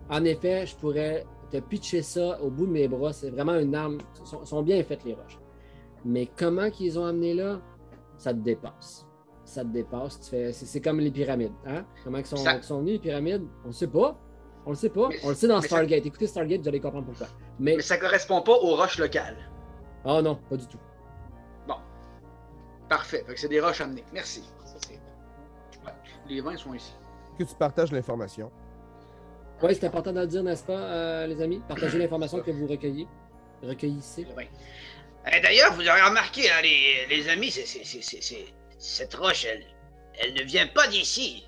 en effet, je pourrais te pitcher ça au bout de mes bras. C'est vraiment une arme. Ils sont, sont bien faites, les roches. Mais comment qu'ils ont amené là, ça te dépasse. Ça te dépasse. Tu fais, c'est, c'est comme les pyramides. Hein? Comment ils sont, Ça- qu'ils sont venus, les pyramides? On ne sait pas. On le sait pas. Mais- On le sait dans ça- Stargate. Écoutez Stargate, vous allez comprendre pourquoi. Mais, Mais ça correspond pas aux roches locales. oh non, pas du tout. Parfait. C'est des roches amenées. Merci. Ça, c'est- Ouais. Les vins sont ici. Que tu partages l'information. Oui, c'est important de le dire, n'est-ce pas, euh, les amis? Partagez l'information que vous recueillez. Recueillissez. Les vins. Eh, D'ailleurs, vous aurez remarqué, hein, les, les amis, cette roche, elle, elle ne vient pas d'ici.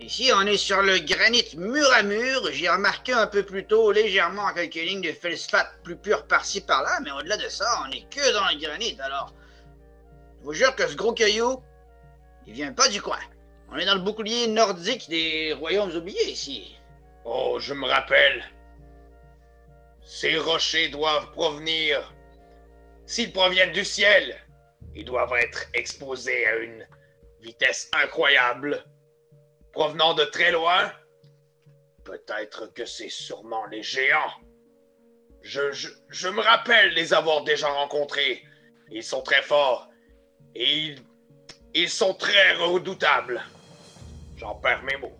Ici, on est sur le granit mur à mur. J'ai remarqué un peu plus tôt légèrement quelques lignes de feldspath plus pures par-ci par-là, mais au-delà de ça, on est que dans le granit. Alors, je vous jure que ce gros caillou, il vient pas du coin. On est dans le bouclier nordique des royaumes oubliés ici. Oh, je me rappelle. Ces rochers doivent provenir. S'ils proviennent du ciel, ils doivent être exposés à une vitesse incroyable. Provenant de très loin, peut-être que c'est sûrement les géants. Je, je, je me rappelle les avoir déjà rencontrés. Ils sont très forts. Et ils, ils sont très redoutables. J'en perds mes mots.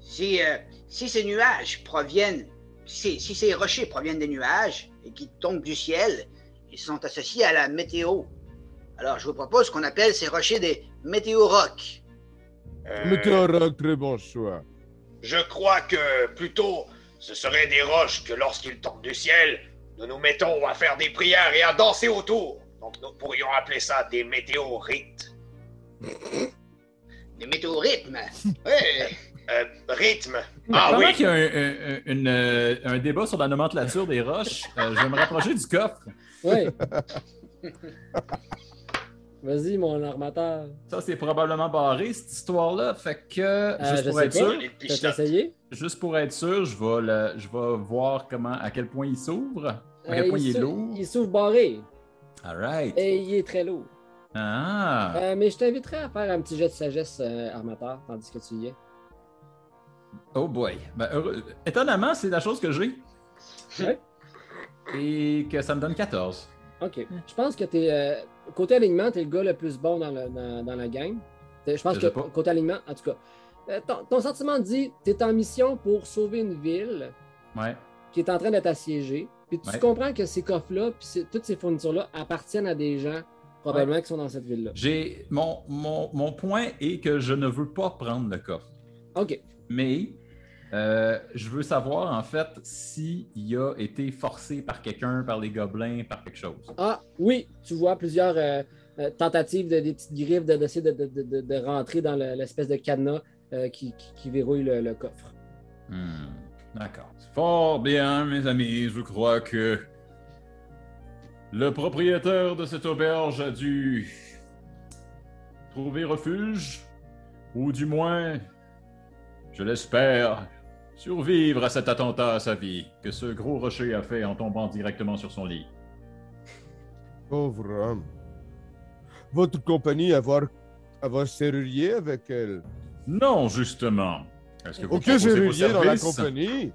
Si, euh, si ces nuages proviennent, si, si ces rochers proviennent des nuages et qui tombent du ciel, ils sont associés à la météo. Alors, je vous propose qu'on appelle ces rochers des météorocs. Euh, Météoroc, très bon choix. Je crois que plutôt ce seraient des roches que lorsqu'ils tombent du ciel, nous nous mettons à faire des prières et à danser autour. Donc nous pourrions appeler ça des météorites. Des météorythmes. Ouais. Euh, rythme. Ah Ah Pendant oui. qu'il y a un, un- une, euh, un débat sur la nomenclature des roches, euh, je vais me rapprocher du coffre. Oui. Vas-y, mon armateur. Ça, c'est probablement barré, cette histoire-là. Fait que, Euh, juste je pour sais être pas. sûr, T'as essayé? juste pour être sûr, je vais, le- je vais voir comment, à quel point il s'ouvre, à quel Euh, point il est s'ou- lourd. Il s'ouvre barré. All right. Et il est très lourd. Ah. Euh, mais je t'inviterai à faire un petit jet de sagesse, euh, armateur, tandis que tu y es. Oh boy. Ben, heureux- Étonnamment, c'est la chose que j'ai. Ouais. Et que ça me donne 14. OK. Je pense que t'es. euh, côté alignement, t'es le gars le plus bon dans, le- dans- dans la gang. T'es- Je pense que pas. côté alignement, en tout cas. euh, ton, ton sentiment dit t'es en mission pour sauver une ville Ouais. qui est en train d'être assiégée. Puis tu Ouais. comprends que ces coffres-là, puis toutes ces fournitures-là appartiennent à des gens probablement qui sont dans cette ville-là. J'ai. Mon, mon, mon point est que je ne veux pas prendre le coffre. OK. Mais euh, je veux savoir, en fait, s'il a été forcé par quelqu'un, par les gobelins, par quelque chose. Ah, oui, tu vois plusieurs euh, euh, tentatives de des petites griffes de- d'essayer de, de, de- de- rentrer dans le- l'espèce de cadenas euh, qui, qui- qui verrouille le, le coffre. Hmm, D'accord. Fort bien, mes amis. Je crois que le propriétaire de cette auberge a dû trouver refuge, ou du moins, je l'espère, survivre à cet attentat à sa vie que ce gros rocher a fait en tombant directement sur son lit. Pauvre homme. Votre compagnie avoir, avoir serrurier avec elle. Non, justement. Est-ce que vous Aucun proposez vos serrurier dans la services? compagnie.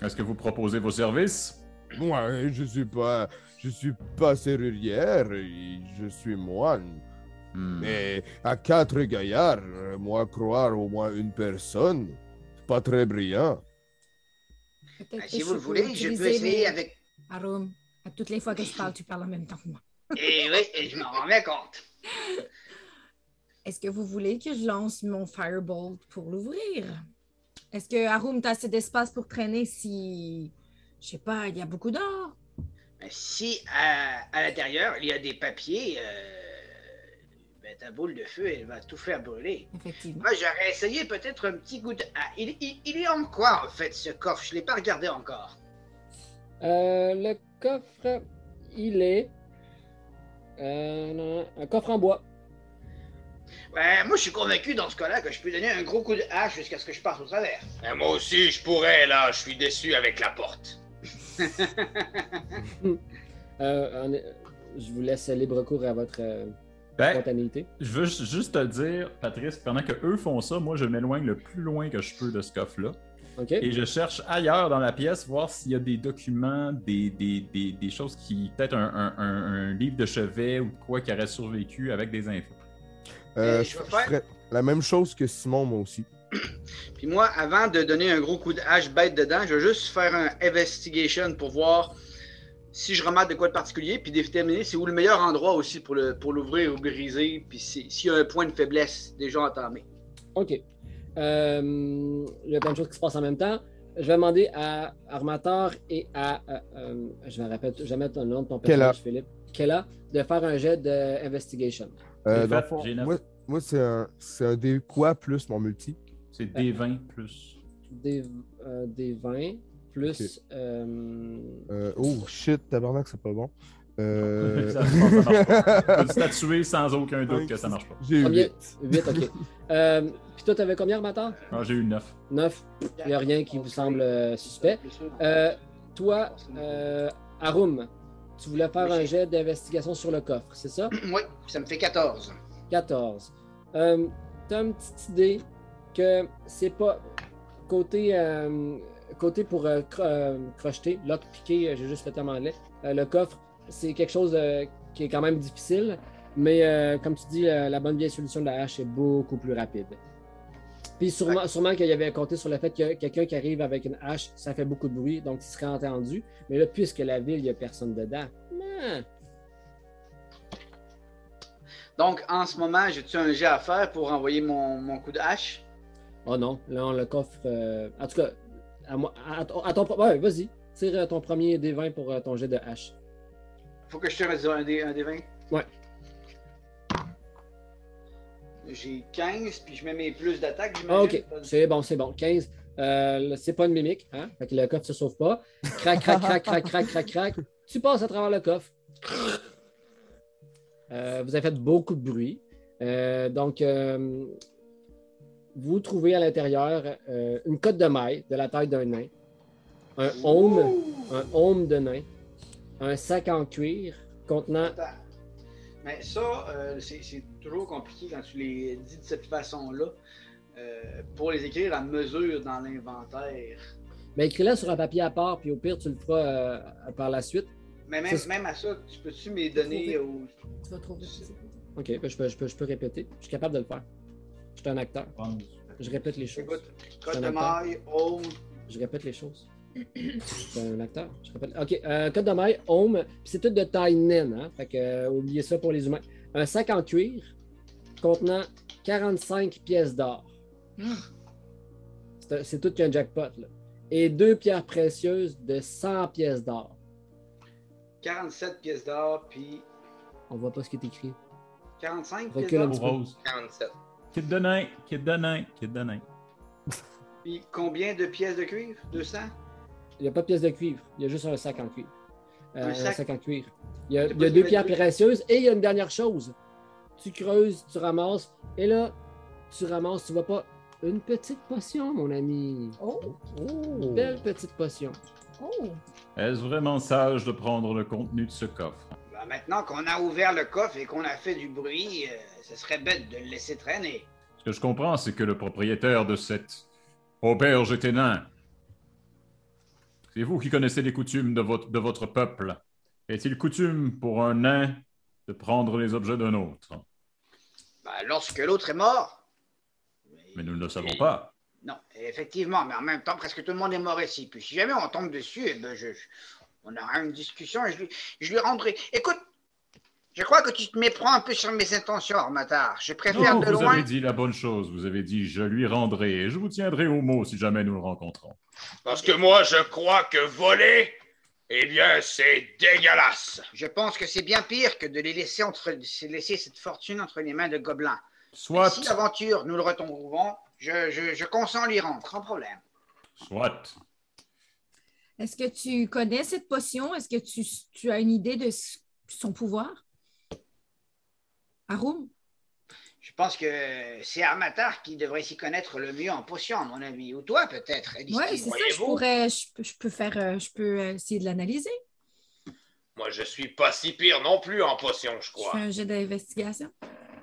Est-ce que vous proposez vos services? Moi, je suis pas, je suis pas serrurière, je suis moine. Hmm. Mais à quatre gaillards, moi croire au moins une personne, pas très brillant. Ben, que si vous le voulez, je peux essayer avec. Arum, à toutes les fois que je parle, tu parles en même temps que moi. Et oui, et je m'en rends bien compte. Est-ce que vous voulez que je lance mon Firebolt pour l'ouvrir? Est-ce que Harum, t'as assez d'espace pour traîner si. Je sais pas, il y a beaucoup d'or? Mais si à, à l'intérieur, il y a des papiers, euh, ben, ta boule de feu, elle va tout faire brûler. Effectivement. Moi, j'aurais essayé peut-être un petit goût de. Ah, il, il- il est en quoi, en fait, ce coffre? Je l'ai pas regardé encore. Euh, le coffre, il est. euh, un coffre en bois. Ouais, moi, je suis convaincu dans ce cas-là que je peux donner un gros coup de hache jusqu'à ce que je parte au travers. Et moi aussi, je pourrais, là. Je suis déçu avec la porte. Euh, en- je vous laisse libre cours à votre euh, Ben, spontanéité. je veux ju- juste te dire, Patrice, pendant que eux font ça, moi je m'éloigne le plus loin que je peux de ce coffre-là. Et je cherche ailleurs dans la pièce, voir s'il y a des documents, des, des, des, des choses qui. Peut-être un, un- un- un livre de chevet ou quoi qui aurait survécu avec des infos. Euh, je, ferais la même chose que Simon, moi aussi. Puis moi, avant de donner un gros coup de hache bête dedans, je vais juste faire un investigation pour voir si je remarque de quoi de particulier, puis déterminer c'est où le meilleur endroit aussi pour le pour l'ouvrir ou le briser, puis si- s'il y a un point de faiblesse déjà entamé. OK. Euh, il y a plein de choses qui se passent en même temps. Je vais demander à Armator et à. euh, euh, je me rappelle jamais ton nom de ton Kella. personnage, Philippe. Kella, de faire un jet d'investigation. Euh, fait- fond, moi, moi, c'est un, c'est un D quoi plus mon multi? C'est D20 plus. Des, euh, des 20 plus. euh, Euh, oh shit, tabarnak, c'est pas bon. Euh... Ça, marche pas. Statuer sans aucun doute que ça marche pas. J'ai Combien? 8. 8, ok. Euh, Puis toi, t'avais combien, Armator? Ah, J'ai eu 9. 9. Il n'y a rien qui vous semble suspect. Euh, toi, euh, Arum, tu voulais faire un jet d'investigation sur le coffre, c'est ça? Oui, ça me fait 14. 14. Euh, T'as une petite idée que c'est pas côté, euh, côté pour euh, cro- euh, crocheter, lock piqué, euh, j'ai juste le terme anglais. Le coffre, c'est quelque chose qui est quand même difficile, mais comme tu dis, la bonne vieille solution de la hache est beaucoup plus rapide. Puis sûrement, sûrement qu'il y avait compté sur le fait que quelqu'un qui arrive avec une hache, ça fait beaucoup de bruit, donc il serait entendu. Mais là, puisque la ville, il n'y a personne dedans, Donc en ce moment, j'ai-tu un jet à faire pour envoyer mon, mon coup de hache? Oh non, là, on le coffre. euh, En tout cas, à, moi, à, ton- à ton. Ouais, vas-y. Tire euh, ton premier D20 pour euh, ton jet de hache. Faut que je tire un, un, des- un des 20? Ouais. J'ai 15, puis je mets mes plus d'attaque, Ah, ok. C'est bon, c'est bon. 15. Euh, c'est pas une mimique, hein? Fait que le coffre se sauve pas. Crac, crac, crac, crac, crac, crac, crac. Tu passes à travers le coffre. Euh, vous avez fait beaucoup de bruit. Euh, donc, vous trouvez à l'intérieur une cotte de maille de la taille d'un nain, un home, un home de nain, un sac en cuir contenant Attends. Mais ça, euh, c'est toujours compliqué quand tu les dis de cette façon-là. euh, pour les écrire à mesure dans l'inventaire. Mais écris-la sur un papier à part, puis au pire, tu le feras euh, par la suite. Mais même, Ça, même à ça, tu peux-tu me les donner au. Tu vas trouver ça. Ok, ben, je, peux, je, peux, je peux répéter. Je suis capable de le faire. Je suis un acteur. Je répète les choses. Écoute, de acteur. maille, home. Je répète les choses. C'est un acteur. Je répète. Ok, euh, code de maille, home, puis c'est tout de taille naine, hein? Fait que, euh, oubliez ça pour les humains. Un sac en cuir contenant 45 pièces d'or. C'est tout qu'un jackpot, là. Et deux pierres précieuses de 100 pièces d'or. 47 pièces d'or, puis On voit pas ce qui est écrit. 45 Recule pièces d'or. Rose. 47. Kid de nain, kid de nain, kid de nain. Puis combien de pièces de cuivre 200 Il n'y a pas de pièce de cuivre. Il y a juste un sac en cuivre. Euh, Un un, sac? en cuir. Il y a, il y deux pierres précieuses et il y a une dernière chose. Tu creuses, tu ramasses et là, tu ramasses, tu vois pas une petite potion, mon ami. Oh, Une belle petite potion. oh. Est-ce vraiment sage de prendre le contenu de ce coffre? Ben, maintenant qu'on a ouvert le coffre et qu'on a fait du bruit, euh, ce serait bête de le laisser traîner. Ce que je comprends, c'est que le propriétaire de cette auberge était nain. C'est vous qui connaissez les coutumes de votre, de votre peuple. Est-il coutume pour un nain de prendre les objets d'un autre? Ben, lorsque l'autre est mort. Mais nous ne le savons pas. Non, effectivement, mais en même temps, presque tout le monde est mort ici. Puis si jamais on tombe dessus, eh ben, je, je- on aura une discussion et je lui rendrai. Écoute, Je crois que tu te méprends un peu sur mes intentions, Armatar. Je préfère Non, de vous loin. avez dit la bonne chose. Vous avez dit je lui rendrai et je vous tiendrai au mot si jamais nous le rencontrons. Parce que moi, je crois que voler, eh bien, c'est dégueulasse. Je pense que c'est bien pire que de les laisser, entre... de laisser cette fortune entre les mains de gobelins. Soit, Si l'aventure nous le retrouvons, je, je, je consens à l'y rendre, sans problème. soit. Est-ce que tu connais cette potion? Est-ce que tu, tu as une idée de son pouvoir? Arum? Je pense que c'est Armatar qui devrait s'y connaître le mieux en potion, à mon avis. Ou toi, peut-être, Oui, c'est ça. Je pourrais, je, peux- je peux faire, euh, je peux euh, essayer de l'analyser. Moi, je suis pas si pire non plus en potion, je Je crois. fais un jet d'investigation.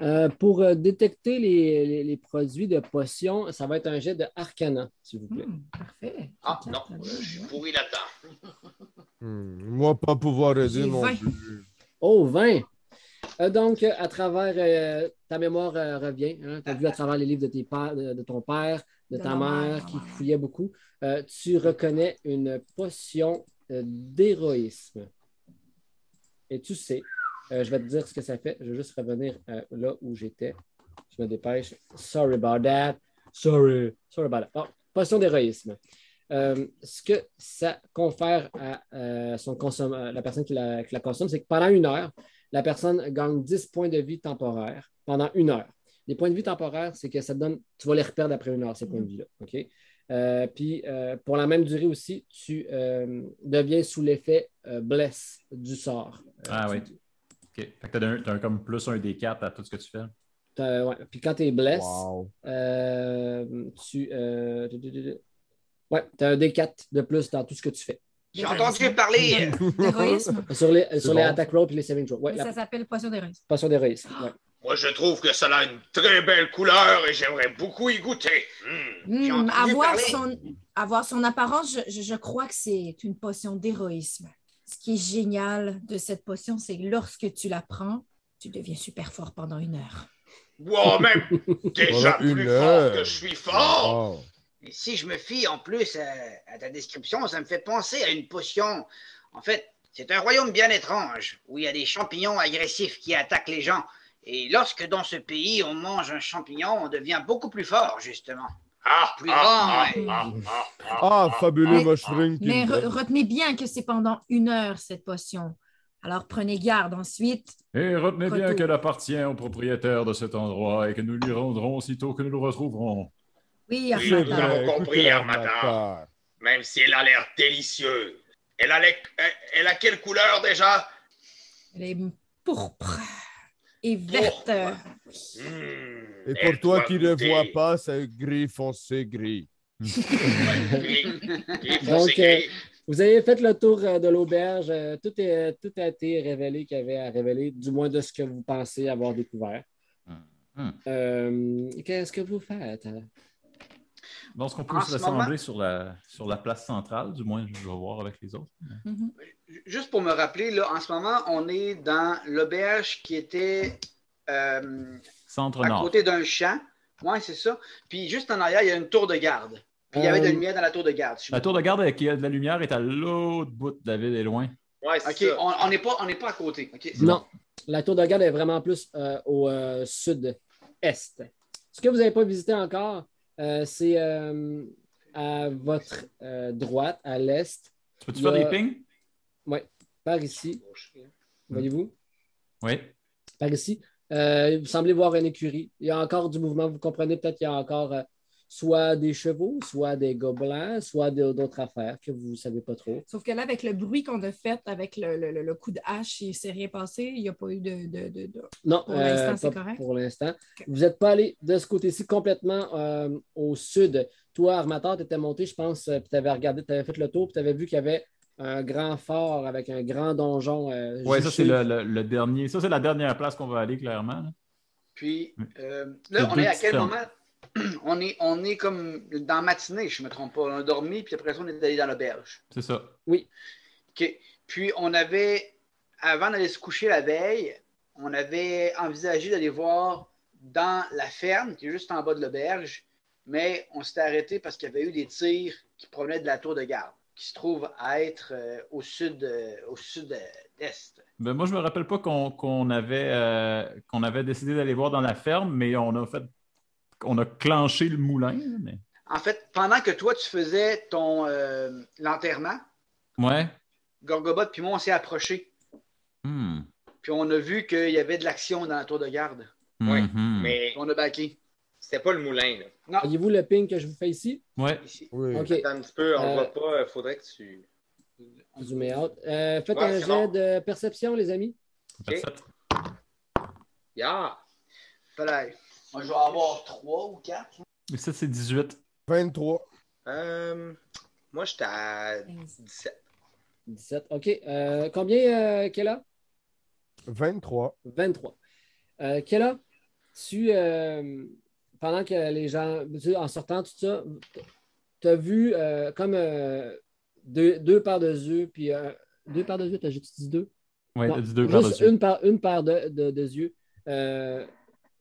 Euh, pour détecter les, les- les produits de potions, ça va être un jet de Arcana, s'il vous plaît. Hmm, parfait. Ah, non, je suis pourri là-dedans. Hmm, Moi, pas pouvoir aider plus. Oh, 20! Euh, donc, à travers euh, ta mémoire euh, revient. tu as vu à travers les livres de, tes pères, de, de ton père, de, De ta mère, mère, qui fouillait beaucoup. Euh, tu reconnais une potion euh, d'héroïsme. Et tu sais, euh, je vais te dire ce que ça fait. Je vais juste revenir euh, là où j'étais. Je me dépêche. Sorry about that. Sorry. Sorry about that. Bon, potion d'héroïsme. Euh, ce que ça confère à euh, son la personne qui la, qui la consomme, c'est que pendant une heure, la personne gagne 10 points de vie temporaires pendant une heure. Les points de vie temporaires, c'est que ça te donne, tu vas les reperdre après une heure, ces points de vie-là. OK? Euh, puis, euh, pour la même durée aussi, tu euh, deviens sous l'effet euh, bless du sort. Euh, Ah tu- oui. OK. Fait que t'as un, t'as un comme plus un des quatre à tout ce que tu fais. t'as- ouais. Puis quand tu es bless, Wow. euh, tu. euh, tu- tu- tu- tu- ouais, tu as un D4 de plus dans tout ce que tu fais. J'ai entendu parler. D'héroïsme. Sur les, sur les bon. attack rolls et les saving throws. Ouais, Mais la Ça s'appelle potion d'héroïsme. potion d'héroïsme. ouais. Moi, je trouve que ça a une très belle couleur et j'aimerais beaucoup y goûter. Hmm. Hmm, avoir, son, avoir son apparence, je, je- je crois que c'est une potion d'héroïsme. Ce qui est génial de cette potion, c'est que lorsque tu la prends, tu deviens super fort pendant une heure. Wow, même déjà plus heure. fort que je suis fort. Wow. Et si je me fie en plus à, à ta description, ça me fait penser à une potion. En fait, c'est un royaume bien étrange où il y a des champignons agressifs qui attaquent les gens. Et lorsque dans ce pays on mange un champignon, on devient beaucoup plus fort, justement. Ah, Plus ah, grand, ah, ouais. ah, ah, ah, Ah, fabuleux Mais- mushroom. Mais re- Kingdom. retenez bien que c'est pendant une heure, cette potion. Alors prenez garde ensuite. Et retenez bien qu'elle appartient au propriétaire de cet endroit et que nous lui rendrons aussitôt que nous le retrouverons. Oui, nous avons compris, Armata. Armata. Même si elle a l'air délicieuse. Elle a, les- elle- a quelle couleur déjà? Elle est pourpre et verte. Hmm, Et pour toi qui ne vois pas, c'est gris foncé gris. Gris, gris Donc, euh. Vous avez fait le tour euh, de l'auberge. Euh, Tout, est, tout a été révélé qu'il y avait à révéler, du moins de ce que vous pensez avoir découvert. Hmm. Euh, Qu'est-ce que vous faites? Donc, est-ce qu'on peut En se ce moment- rassembler sur, la, sur la place centrale? Du moins, je vais voir avec les autres. Mhm. Juste pour me rappeler, là, en ce moment, on est dans l'auberge qui était euh, Centre à Nord. côté d'un champ. Oui, c'est ça. Puis juste en arrière, il y a une tour de garde. Puis il y avait de la Euh, lumière dans la tour de garde. La tour de garde avec qui a de la lumière est à l'autre bout de la ville, est loin. Ouais, c'est OK, ça. on on n'est pas, on n'est pas à côté. Non, la tour de garde est vraiment plus euh, au euh, sud-est. Ce que vous n'avez pas visité encore, c'est euh, à votre euh, droite, à l'est, Peux-tu a- faire des pings? par ici. Voyez-vous? Oui. Par ici. Euh, vous semblez voir une écurie. Il y a encore du mouvement. Vous comprenez peut-être qu'il y a encore euh, soit des chevaux, soit des gobelins, soit d'autres affaires que vous ne savez pas trop. Sauf que là, avec le bruit qu'on a fait, avec le, le- le- le coup de hache, il ne s'est rien passé. Il n'y a pas eu de. de- de- de- Non, Pour l'instant, euh, c'est correct? pour l'instant. Vous n'êtes pas allé de ce côté-ci complètement euh, au sud. Toi, Armateur, tu étais monté, je pense, euh, puis tu avais regardé, tu avais fait le tour, puis tu avais vu qu'il y avait un grand fort avec un grand donjon. euh, Oui, ça, c'est le, le- le dernier. Ça, c'est la dernière place qu'on va aller, clairement. Puis euh, là, on est à quel moment? On est, on est comme dans la matinée, je ne me trompe pas. On a dormi, puis après ça, on est allé dans l'auberge. C'est ça. OK. Puis on avait, avant d'aller se coucher la veille, on avait envisagé d'aller voir dans la ferme, qui est juste en bas de l'auberge, mais on s'était arrêté parce qu'il y avait eu des tirs qui provenaient de la tour de garde. qui se trouve à être euh, au sud euh, au sud-est. Ben, moi, je me rappelle pas qu'on qu'on avait, euh, qu'on avait décidé d'aller voir dans la ferme, mais on a fait. On a clenché le moulin. Mais... En fait, pendant que toi, tu faisais ton euh, l'enterrement, Ouais. Gorgobot puis moi, on s'est approchés. Hmm. Puis on a vu qu'il y avait de l'action dans la tour de garde. Oui, Mhm. mais on a baqué. c'était pas le moulin. Là. Voyez-vous le ping que je vous fais ici? Ouais. Ici. Oui. OK. Attends un petit peu, on Euh, voit pas. Il faudrait que tu. Zoomez out. Euh, faites Ouais, un jet bon. de perception, les amis. Yeah! Voilà. Moi, je vais avoir trois ou quatre. Et ça, c'est 18. 23. Euh, moi, j'étais à 17. 17. OK. Euh, combien, euh, Kella? 23. 23. Euh, Kella, tu, euh, pendant que les gens, tu- en sortant, tout ça, tu as vu euh, comme euh, deux, deux paires de yeux, puis euh, deux paires de yeux, t'as juste dit deux? Non, t'as dit deux paires de juste yeux. Une, paire, une paire de, de- de yeux.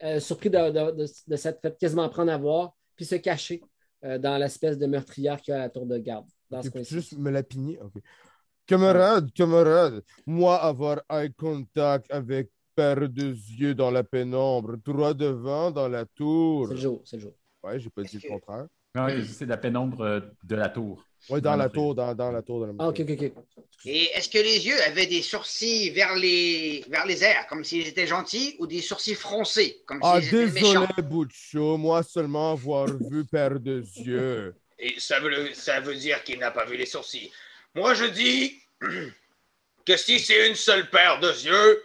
Euh, surpris de, de, de, de s'être fait quasiment prendre à voir, puis se cacher euh, dans l'espèce de meurtrière qu'il y a à la tour de garde. Dans ce juste me la pigner. ok. Camarade, camarade, moi avoir eye contact avec paire de yeux dans la pénombre, droit devant dans la tour. C'est le jour, c'est le jour. Ouais, j'ai pas dit le contraire. Ouais, c'est de la pénombre euh, de la tour. Ouais, dans Dans la tour, dans, dans la tour de la Ah, ok, ok, ok. Et est-ce que les yeux avaient des sourcils vers les, vers les airs, comme s'ils étaient gentils, ou des sourcils froncés, comme Ah, s'ils étaient désolé, méchants? Butcho, moi seulement avoir vu paire de yeux. Et ça veut, ça veut dire qu'il n'a pas vu les sourcils. Moi, je dis que si c'est une seule paire de yeux,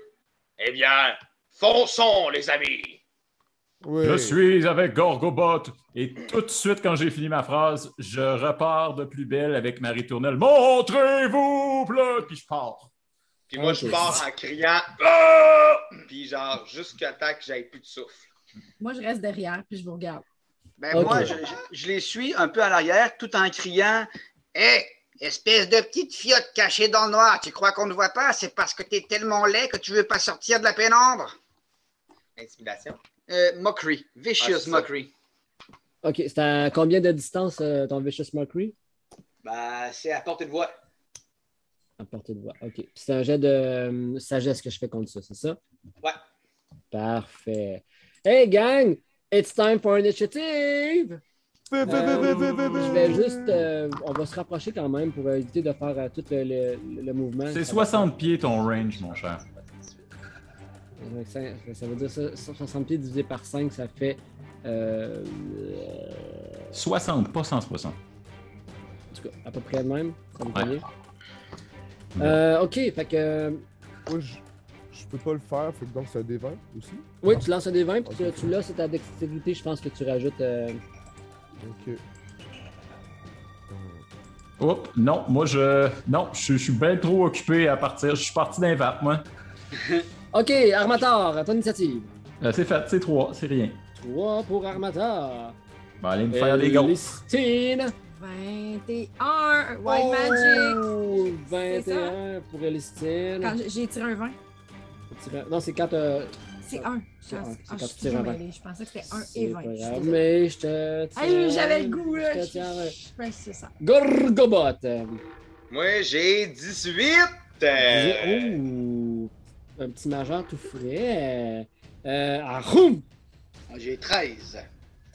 eh bien, fonçons, les amis. Oui. Je suis avec Gorgobot et tout de suite, quand j'ai fini ma phrase, je repars de plus belle avec Marie Tournelle. Montrez-vous, là! Puis je pars. Puis moi, je pars en criant Ah! Puis genre, jusqu'à temps que j'aille plus de souffle. Moi, je reste derrière, puis je vous regarde. Ben, moi, je, je- je les suis un peu en arrière tout en criant Hé, espèce de petite fiotte cachée dans le noir, tu crois qu'on ne voit pas? C'est parce que t'es tellement laid que tu veux pas sortir de la pénombre Intimidation. Euh, Mockery, Vicious Ah, ça. Mockery. OK, c'est à combien de distance euh, ton Vicious Mockery? Ben, c'est à portée de voix. À portée de voix. OK. Puis C'est un jet de euh, sagesse que je fais contre ça, c'est ça? Ouais. Parfait. Hey, gang! It's time for initiative! Fais. Je vais juste. euh, on va se rapprocher quand même pour éviter de faire euh, tout le, le- le mouvement. C'est Ça va- 60 pieds ton range, mon cher. Ça, ça veut dire ça, 60 pieds divisé par 5, ça fait. Euh, 60, pas 160. en tout cas, à peu près le même. Ça me Ouais. Euh, ok, fait que. euh, Moi, je, je peux pas le faire, fait que donc c'est un D20 aussi. Oui, tu lances un des 20, puis tu, tu l'as, c'est ta dextérité, je pense que tu rajoutes. euh, Ok. Oups, non, moi je. Non, je, je suis bien trop occupé à partir. Je suis parti d'un vape, moi. Ok, Armator, à ton initiative. Euh, c'est fait, c'est 3, c'est rien. 3 pour Armator. Bon, allez me faire des gosses. Listine. 21! White Magic! Oh, C'est ça. 21 pour Listine. Quand j'ai- tiré un 20. Non, c'est quand. euh, C'est 1. C'est un, c'est Ah, quand je tu suis tires un 20. mêlée. Je pensais que c'était 1 et c'est 20. pas Je suis grave, désolée. mais je te. Ah, tiens- J'avais le goût, là. Je te Je- tiens. euh, je- ouais, c'est ça. Gorgobot. Moi, j'ai 18. Euh, Oh, un petit majeur tout frais. Euh, Arum. Ah, J'ai 13.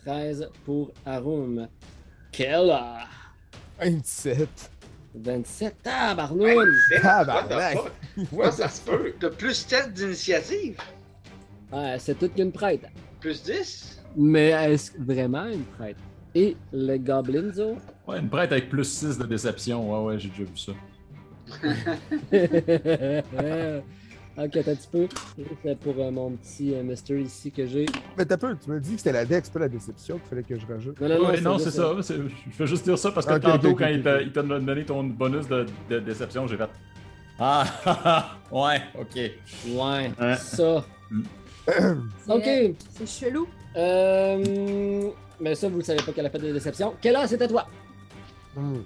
13 pour Arum. Kella. 27. 27. Tabarnoun. c'est- Tabarnak. Comment ça se peut? T'as plus 7 d'initiative? Ouais, c'est toute qu'une prête. Plus 10. Mais est-ce vraiment une prête? Et le Goblinzo? Ouais, une prête avec plus 6 de déception. Ouais, ouais, j'ai déjà vu ça. ok, attends un petit peu. C'est pour euh, mon petit euh, Mister ici que j'ai. Mais t'as peu, tu m'as dit que c'était la dex, pas la déception qu'il fallait que je rajoute. Non, non, non, Ouais, non, c'est ça. c'est- Je fais juste dire ça parce que tantôt, quand il t'a il t'a donné ton bonus de, de déception, j'ai fait. Ah, ouais, ok. Ouais, Ouais. ça. Mm. ok. C'est- chelou. Euh, mais ça, vous ne savez pas qu'elle a fait de déception. Quelle heure c'est à toi? Hmm.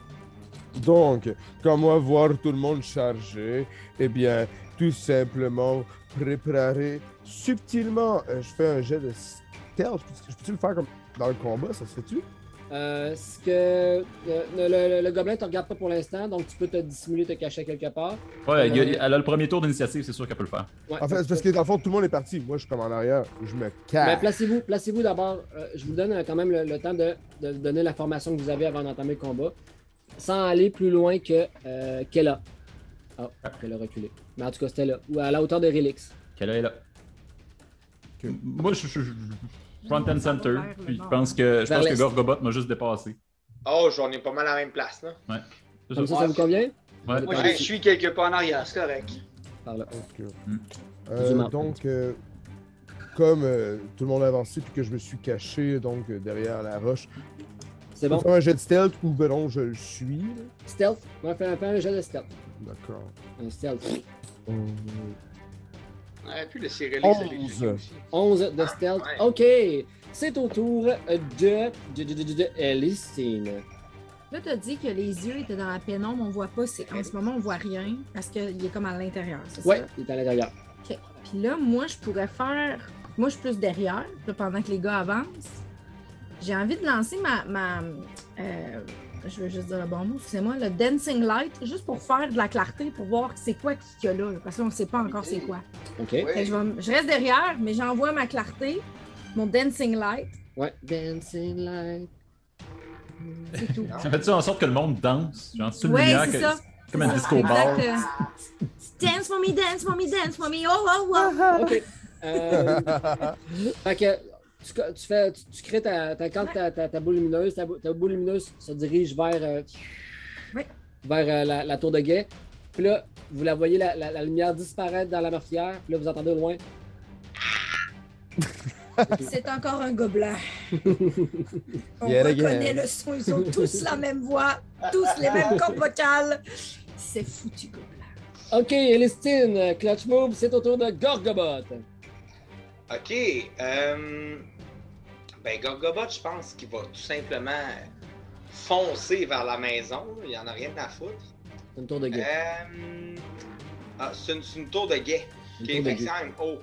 Donc, quand moi voir tout le monde chargé, eh bien, tout simplement préparer subtilement. euh, je fais un jet de stealth. Je peux- Je peux-tu le faire comme dans le combat, ça se fait-tu? Euh, ce que le, le- le- le gobelin te regarde pas pour l'instant, donc tu peux te dissimuler, te cacher quelque part. Ouais, il y a- Euh, elle a le premier tour d'initiative, c'est sûr qu'elle peut le faire. Ouais, En fait, c'est parce que dans le fond, tout le monde est parti. Moi, je suis comme en arrière. Je me Mais cache. placez-vous, placez-vous d'abord. Euh, je vous donne euh, quand même le, le temps de, de donner la formation que vous avez avant d'entamer le combat, sans aller plus loin que euh, qu'elle a. Ah, qu'elle a reculé. Mais en tout cas, c'était là. Ou à la hauteur de Relix. Qu'elle est là. Moi, je suis front and center, puis je pense que, je pense que. Gorgobot m'a juste dépassé. Oh, j'en ai pas mal à la même place, là. Comme ça. ça, ça vous convient? Ouais. Moi, je Ouais. suis quelque part en arrière, c'est correct. Par là. Hmm. Euh, donc, euh, comme euh, tout le monde a avancé puis que je me suis caché donc euh, derrière la roche, C'est bon? faire un jet de stealth ou ben non, je le suis. là. Stealth? Ouais, fais, fais un jet de stealth. D'accord. Un stealth. On aurait pu checker aussi. 11 de stealth. ouais. OK. C'est au tour de, de, de, de, de, de Elistine. Là, tu as dit que les yeux étaient dans la pénombre, on voit pas. C'est... En ce moment, on voit rien parce qu'il est comme à l'intérieur, c'est Ouais, ça? il est à l'intérieur. OK. Puis là, moi, je pourrais faire. Moi, je suis plus derrière, là, pendant que les gars avancent. J'ai envie de lancer ma. ma euh, je veux juste dire le bon mot, excusez-moi, le Dancing Light, juste pour faire de la clarté, pour voir c'est quoi qu'il y a là, parce qu'on ne sait pas encore c'est quoi. OK. Fait que je, vais m- je reste derrière, mais j'envoie ma clarté, mon Dancing Light, Ouais. Dancing light. c'est tout. Ça fait-tu en sorte que le monde danse? Genre, c'est une Ouais, lumière c'est que- ça. comme un disco bar. euh, Dance for me, dance for me, dance for me, oh, oh, oh. OK. Euh, fait que tu, tu fais, tu, tu crées ta, ta, quand ta, ta, ta boule lumineuse, ta, bou- ta boule lumineuse se dirige vers, euh, Oui. vers euh, la, la tour de guet. Puis là, vous la voyez, la, la, la lumière disparaître dans la meurtrière. Puis là, vous entendez au loin. C'est encore un gobelin. On reconnaît again. le son, ils ont tous la même voix, tous les mêmes cordes vocales. C'est foutu gobelin. OK, Elistine, clutch move, c'est au tour de Gorgobot. Ok. Euh... Ben, Gorgobot, je pense qu'il va tout simplement foncer vers la maison. Il n'y en a rien à foutre. C'est une tour de guet. Euh... Ah, c'est une, c'est une tour de guet. C'est quand même haut.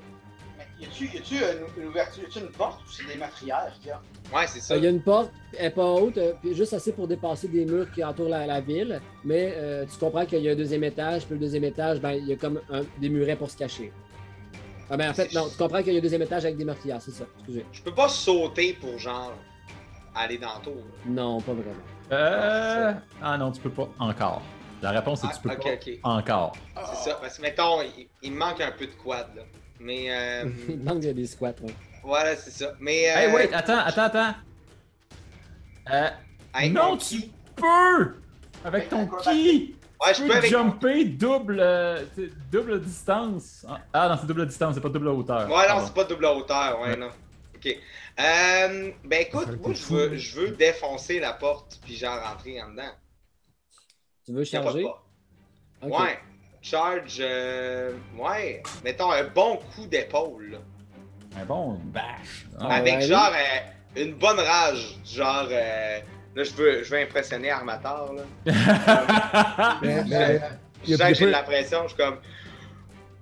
Mais y a-tu, y a-tu une, une ouverture, y a-tu une porte ou c'est des meurtrières qu'il y a? Ouais, c'est ça. Euh, Il y a une porte, elle n'est pas haute, euh, puis juste assez pour dépasser des murs qui entourent la, la ville. Mais euh, tu comprends qu'il y a un deuxième étage, puis le deuxième étage, ben, il y a comme un- des murets pour se cacher. Ah ben en fait, non, tu comprends qu'il y a un deuxième étage avec des meurtrières, c'est ça. Excusez. Je peux pas sauter pour genre aller dans la tour. Non, pas vraiment. Euh... Ah non, tu peux pas encore. La réponse est Ah, tu peux ok, pas ok. encore. C'est ça. Parce que mettons, il, il me manque un peu de quad là. Mais euh, Il manque des squats. ouais. voilà, c'est ça. Mais euh, Hey, wait, attends, attends, attends. Euh, non, tu peux! Avec ton ki! Ouais, je peux peux avec jumper double, euh, double distance. Ah non, c'est double distance, c'est pas double hauteur. Ouais, non, Pardon. c'est pas double hauteur, ouais, Ouais. non. Ok. Euh, ben écoute, moi, je veux, je veux défoncer la porte, puis genre rentrer en dedans. Tu veux charger? Ouais. Charge, euh, ouais. Mettons un bon coup d'épaule. Un bon bash. Ah, Avec ouais. genre euh, une bonne rage. Genre, euh, là, je veux, je veux impressionner Armator, là. Mais, mais, Je que j'ai de la pression, je suis comme.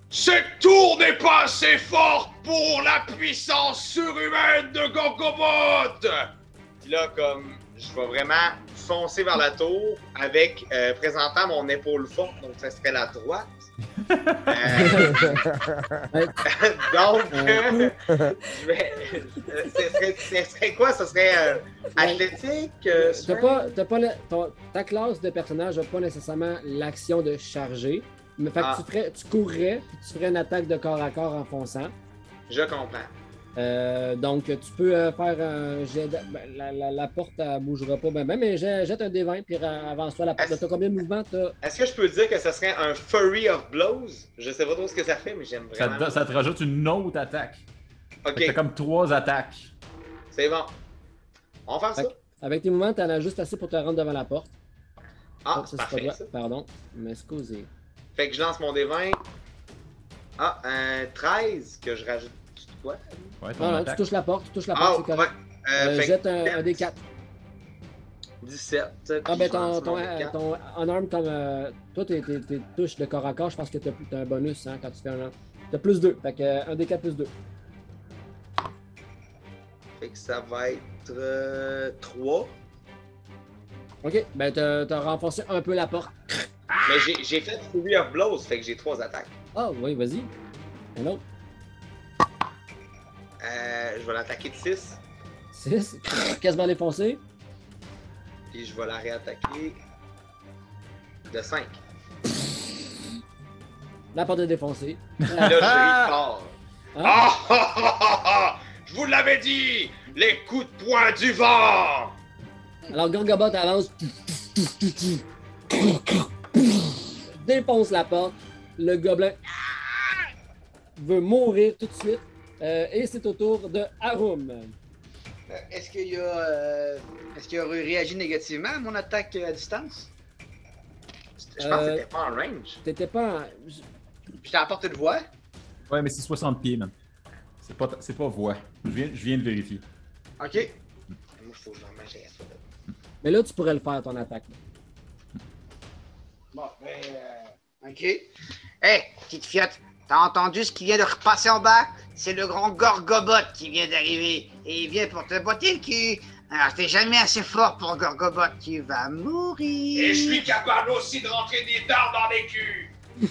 Cette tour n'est pas assez forte pour la puissance surhumaine de Gorgobot Puis là, comme, je vais vraiment foncer vers la tour avec, euh, présentant mon épaule forte, donc ça serait la droite. Euh, donc, euh, je vais. euh, Ce serait, ce serait quoi? Ça serait euh, athlétique pas, pas le- ton- ta classe de personnage n'a pas nécessairement l'action de charger. Mais fait que Ah. tu, ferais, tu courrais, puis tu ferais une attaque de corps à corps en fonçant. Je comprends. Euh, donc, tu peux euh, faire un jet. de- ben, la, la- la porte, elle bougera pas, ben, ben, mais jet- jette un D20 puis avance-toi la porte. Est-ce- T'as combien de mouvements? Est-ce que je peux dire que ce serait un Furry of Blows? Je sais pas trop ce que ça fait, mais j'aime Ça vraiment. te, ça te rajoute une autre attaque. Ok, comme trois attaques. c'est bon. On va faire ça? Avec tes mouvements, t'en as juste assez pour te rendre devant la porte. Ah, Oh, ça, c'est parfait. pas toi. ça. Pardon. M'excusez. Fait que je lance mon D20. Ah, un 13 que je rajoute. Quoi Ouais, ton Non, non, tu touches la porte, tu touches la Ah, porte, c'est ouais. correct. Euh, Euh, que jette un, 17. un D4. 17. Ah ben ton, ton, mon euh, D4. ton unarmed comme euh, toi tes, tes, tes touches de corps à corps, je pense que t'as as un bonus hein, quand tu fais un T'as plus 2, fait que euh, un D4 plus 2. Fait que ça va être 3. Ok, ben t'as t'as renforcé un peu la porte. Mais j'ai- fait Fury of Blows, fait que j'ai trois attaques. Ah oui, vas-y. Un autre. Euh, je vais l'attaquer de 6, 6. Quasiment défoncé. puis je vais la réattaquer de 5. La porte est défoncée. Là, je ris fort. Hein? Ah ah ah ah ah Je vous l'avais dit Les coups de poing du vent Alors Gorgobot avance. Défonce la porte. Le gobelin veut mourir tout de suite. Euh, et c'est au tour de Harum. Euh, Est-ce qu'il y a. euh, Est-ce qu'il a réagi négativement à mon attaque à distance? Je pense que Euh, c'était pas en range. T'étais pas en... J'étais à portée de voix? Ouais, mais c'est 60 pieds, man. C'est pas, c'est pas voix. Je viens, je viens de vérifier. Ok. Moi, il faut que je remette à ça. Mais là, tu pourrais le faire, ton attaque. Bon, ben. euh, Ok. Hé, petite fiotte, t'as entendu ce qui vient de repasser en bas? C'est le grand Gorgobot qui vient d'arriver. Et il vient pour te botter le cul. Alors t'es jamais assez fort pour Gorgobot, tu vas mourir. Et je suis capable aussi de rentrer des dards dans les culs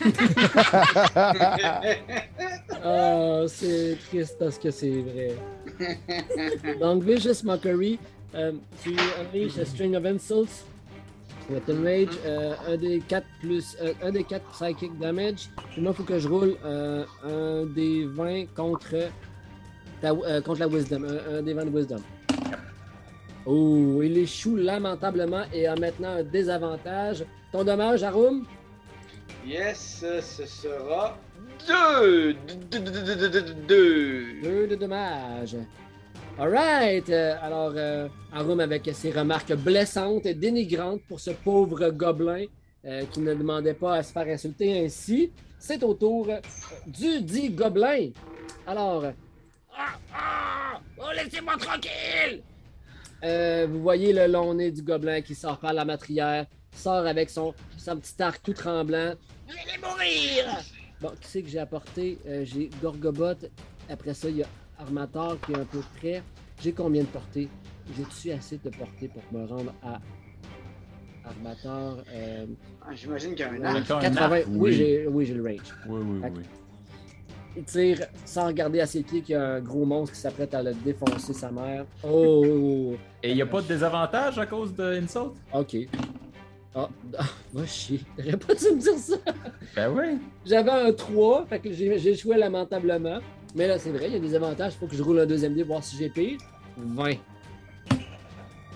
Ah, c'est triste parce que c'est vrai. Donc, Vicious Mockery, euh, tu unleash a string of insults with enrage, euh, un des 4 plus, euh, un des 4 psychic damage. Puis moi, il faut que je roule euh, un des 20 contre, ta- euh, contre la wisdom, un, un des 20 de wisdom. Oh, il échoue lamentablement et a maintenant un désavantage. Ton dommage, Arum? Yes, ce sera. Deux! Deux! deux, deux, deux, deux, deux. Deux de dommages. Alright. euh, alors, euh, Arum avec ses remarques blessantes et dénigrantes pour ce pauvre gobelin euh, qui ne demandait pas à se faire insulter ainsi. C'est au tour euh, du dit gobelin. Alors, Ah, ah! Oh, laissez-moi tranquille! vous voyez le long nez du gobelin qui sort par la matrière, sort avec son, son petit arc tout tremblant. Vous allez mourir! Bon, qui c'est que j'ai apporté? J'ai Gorgobot. Après ça, il y a Armator qui est un peu près. J'ai combien de portée? J'ai-tu assez de portée pour me rendre à Armator? Euh, Ah, J'imagine qu'il y a un arc. Encore un 80. arc, oui, oui. j'ai oui, le range. Oui, oui, Fait oui. Il tire sans regarder à ses pieds qu'il y a un gros monstre qui s'apprête à le défoncer sa mère. Oh! Et il n'y a pas de désavantage à cause de Insult? Ok. Ah, ah, va chier. T'aurais pas dû me dire ça. Ben oui. J'avais un 3, fait que j'ai j'ai échoué lamentablement. Mais là, c'est vrai, il y a des avantages. Il faut que je roule un deuxième dé, voir si j'ai pire. 20.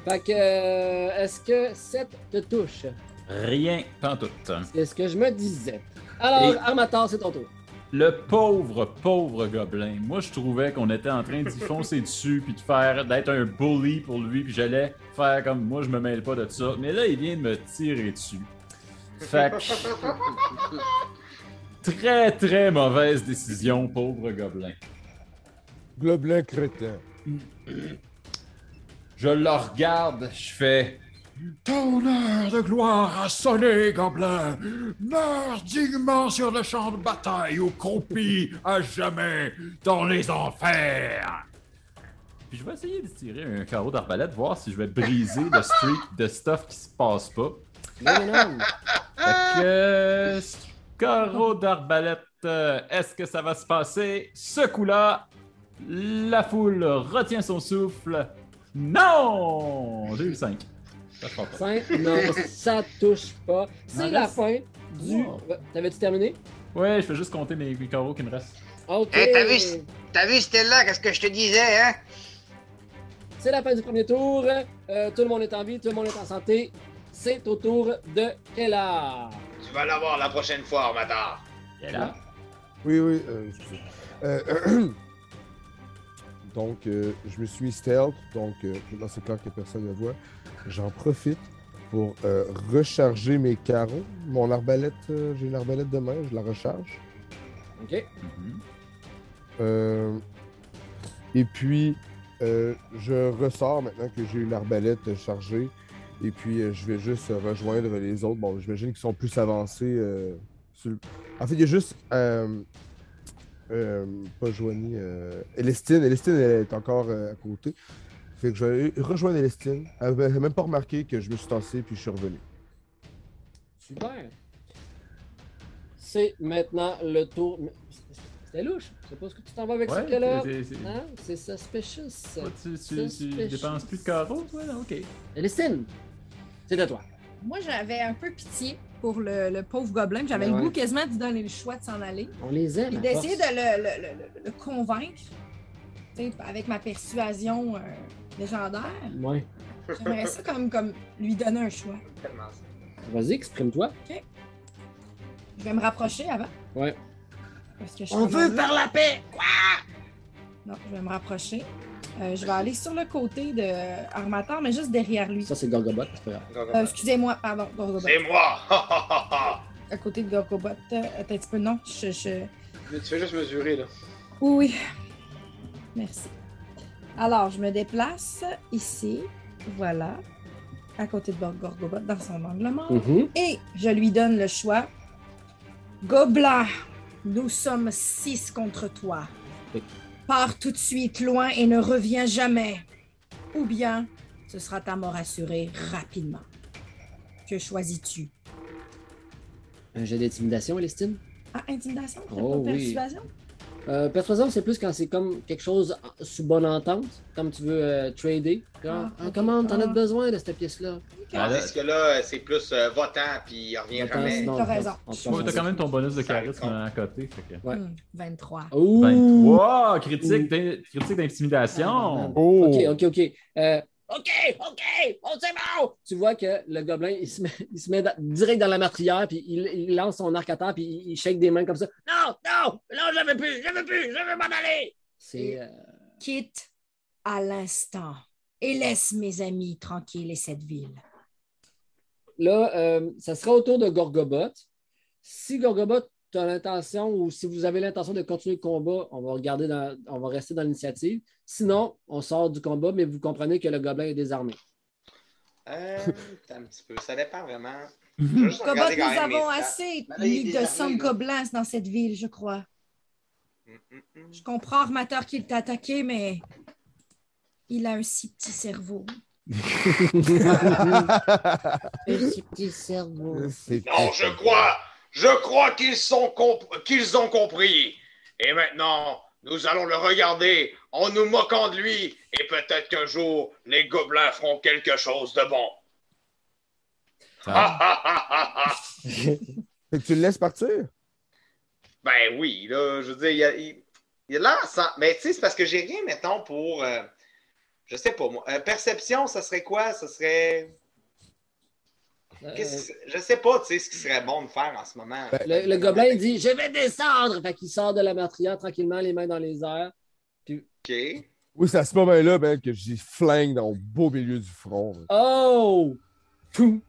Fait que, euh, est-ce que 7 te touche? Rien, pas tout. C'est ce que je me disais. Alors, Et- Armator, c'est ton tour. Le pauvre, pauvre gobelin. Moi, je trouvais qu'on était en train d'y foncer dessus, puis de faire, d'être un bully pour lui, puis j'allais faire comme moi, je me mêle pas de ça. Mais là, il vient de me tirer dessus. Fait que... Très, très mauvaise décision, pauvre gobelin. Gobelin crétin. Je le regarde, je fais. Ton heure de gloire a sonné, gobelin. Meurs dignement sur le champ de bataille ou croupis à jamais dans les enfers. Puis je vais essayer de tirer un carreau d'arbalète, voir si je vais briser le streak de stuff qui se passe pas. Non, non, non. Fait que. Carreau d'arbalète, euh, est-ce que ça va se passer? Ce coup-là, la foule retient son souffle. Non! J'ai eu 5. Ça se passe pas. 5, non, ça touche pas. C'est la reste- fin du. Wow. T'avais-tu terminé? Ouais, je vais juste compter mes carreaux qui me restent. Ok. Eh, t'as vu, t'as vu Stella, qu'est-ce que je te disais, hein? C'est la fin du premier tour. Euh, tout le monde est en vie, tout le monde est en santé. C'est au tour de Kella. Tu vas l'avoir la prochaine fois, Armatar. Et là, Oui, oui, euh, excusez. Euh, donc, euh, je me suis stealth, donc euh, maintenant c'est clair que personne ne voit. J'en profite pour euh, recharger mes carreaux. Mon arbalète, euh, j'ai une arbalète de main, je la recharge. Ok. Euh, et puis, euh, je ressors maintenant que j'ai une arbalète chargée. Et puis, euh, je vais juste rejoindre les autres. Bon, j'imagine qu'ils sont plus avancés. euh, sur le- En fait, il y a juste. Euh, euh, pas Joanie. Euh... Elestine. Elestine elle est encore euh, à côté. Fait que je vais rejoindre Elestine. Elle avait même pas remarqué que je me suis tassé puis je suis revenu. Super. C'est maintenant le tour. C'était louche. Je sais pas ce que tu t'en vas avec Ouais, ce cas-là. c'est- Hein? C'est suspicious. Tu, tu, tu dépenses plus de carreaux, toi? Ok. Elistine, c'est à toi. Moi, j'avais un peu pitié pour le, le pauvre gobelin. J'avais Ouais. le goût quasiment de lui donner le choix de s'en aller. On les aime. À d'essayer de le, le- le- le- le convaincre. Tu sais, avec ma persuasion euh, légendaire. Ouais. J'aimerais ça comme, comme lui donner un choix. Vas-y, exprime-toi. Je vais me rapprocher avant. Ouais. Parce que je On veut faire la paix! Non, je vais me rapprocher. Euh, je vais aller sur le côté de Armateur, mais juste derrière lui. Ça, c'est Gorgobot, c'est pas grave. Euh, Excusez-moi, pardon, Gorgobot. C'est moi! À côté de Gorgobot. Euh, attends un petit peu, non, je... je- Mais tu fais juste mesurer, là. Oui, oui. Merci. Alors, je me déplace ici, voilà, à côté de Gorgobot, dans son angle mort. Mhm. Et je lui donne le choix. Gobelin, nous sommes six contre toi. Pars tout de suite loin et ne reviens jamais. Ou bien, ce sera ta mort assurée rapidement. Que choisis-tu? Un jet d'intimidation, Elistine? Ah, intimidation? Oh, pas oui. persuasion? Euh, persuasion, c'est plus quand c'est comme quelque chose sous bonne entente, comme tu veux euh, trader. Genre, Ah, Ah, comment t'en as Ah. besoin de cette pièce-là? Tandis que là, c'est plus euh, votant, puis il revient jamais. T'as raison. quand même ton bonus de charisme à côté. Fait que... Ouais. Hmm, 23. Ouh! 23! Critique critique d'intimidation! Oh! Ok, ok, ok. Ok, ok, on c'est bon! Tu vois que le gobelin, il se met, il se met dans- direct dans la meurtrière, puis il, il lance son arc à terre, puis il, il shake des mains comme ça. Non, non, non, je veux plus, je veux plus, je veux m'en aller! C'est. euh, Quitte à l'instant et laisse mes amis tranquilles et cette ville. Là, euh, ça sera au tour de Gorgobot. Si Gorgobot a l'intention ou si vous avez l'intention de continuer le combat, on va regarder dans, on va rester dans l'initiative. Sinon, on sort du combat, mais vous comprenez que le gobelin est désarmé. Euh, un petit peu, ça dépend vraiment. Mhm. Juste regarder nous quand avons assez de sang gobelins dans cette ville, je crois. Hum, hum, hum. Je comprends, Armateur, qu'il t'a attaqué, mais il a un si petit cerveau. Petit petit cerveau. Non, je crois, je crois qu'ils comp- ont compris. Et maintenant, nous allons le regarder en nous moquant de lui, et peut-être qu'un jour, les gobelins feront quelque chose de bon. Ça- Ha, ha, ha, ha, ha. Fait que tu le laisses partir? Ben oui, là, je veux dire, il y a, il, il y a l'air sans- Mais tu sais, c'est parce que j'ai rien, mettons, pour. euh, je sais pas moi. Euh, perception, ça serait quoi? Ça serait. Euh, Je sais pas, tu sais, ce qui serait bon de faire en ce moment. Ben, le, le gobelin il dit Je vais descendre. Fait qu'il sort de la meurtrière tranquillement, les mains dans les airs. OK. Oui, c'est à ce moment-là ben, que j'y flingue dans le beau milieu du front. Oh! Poum!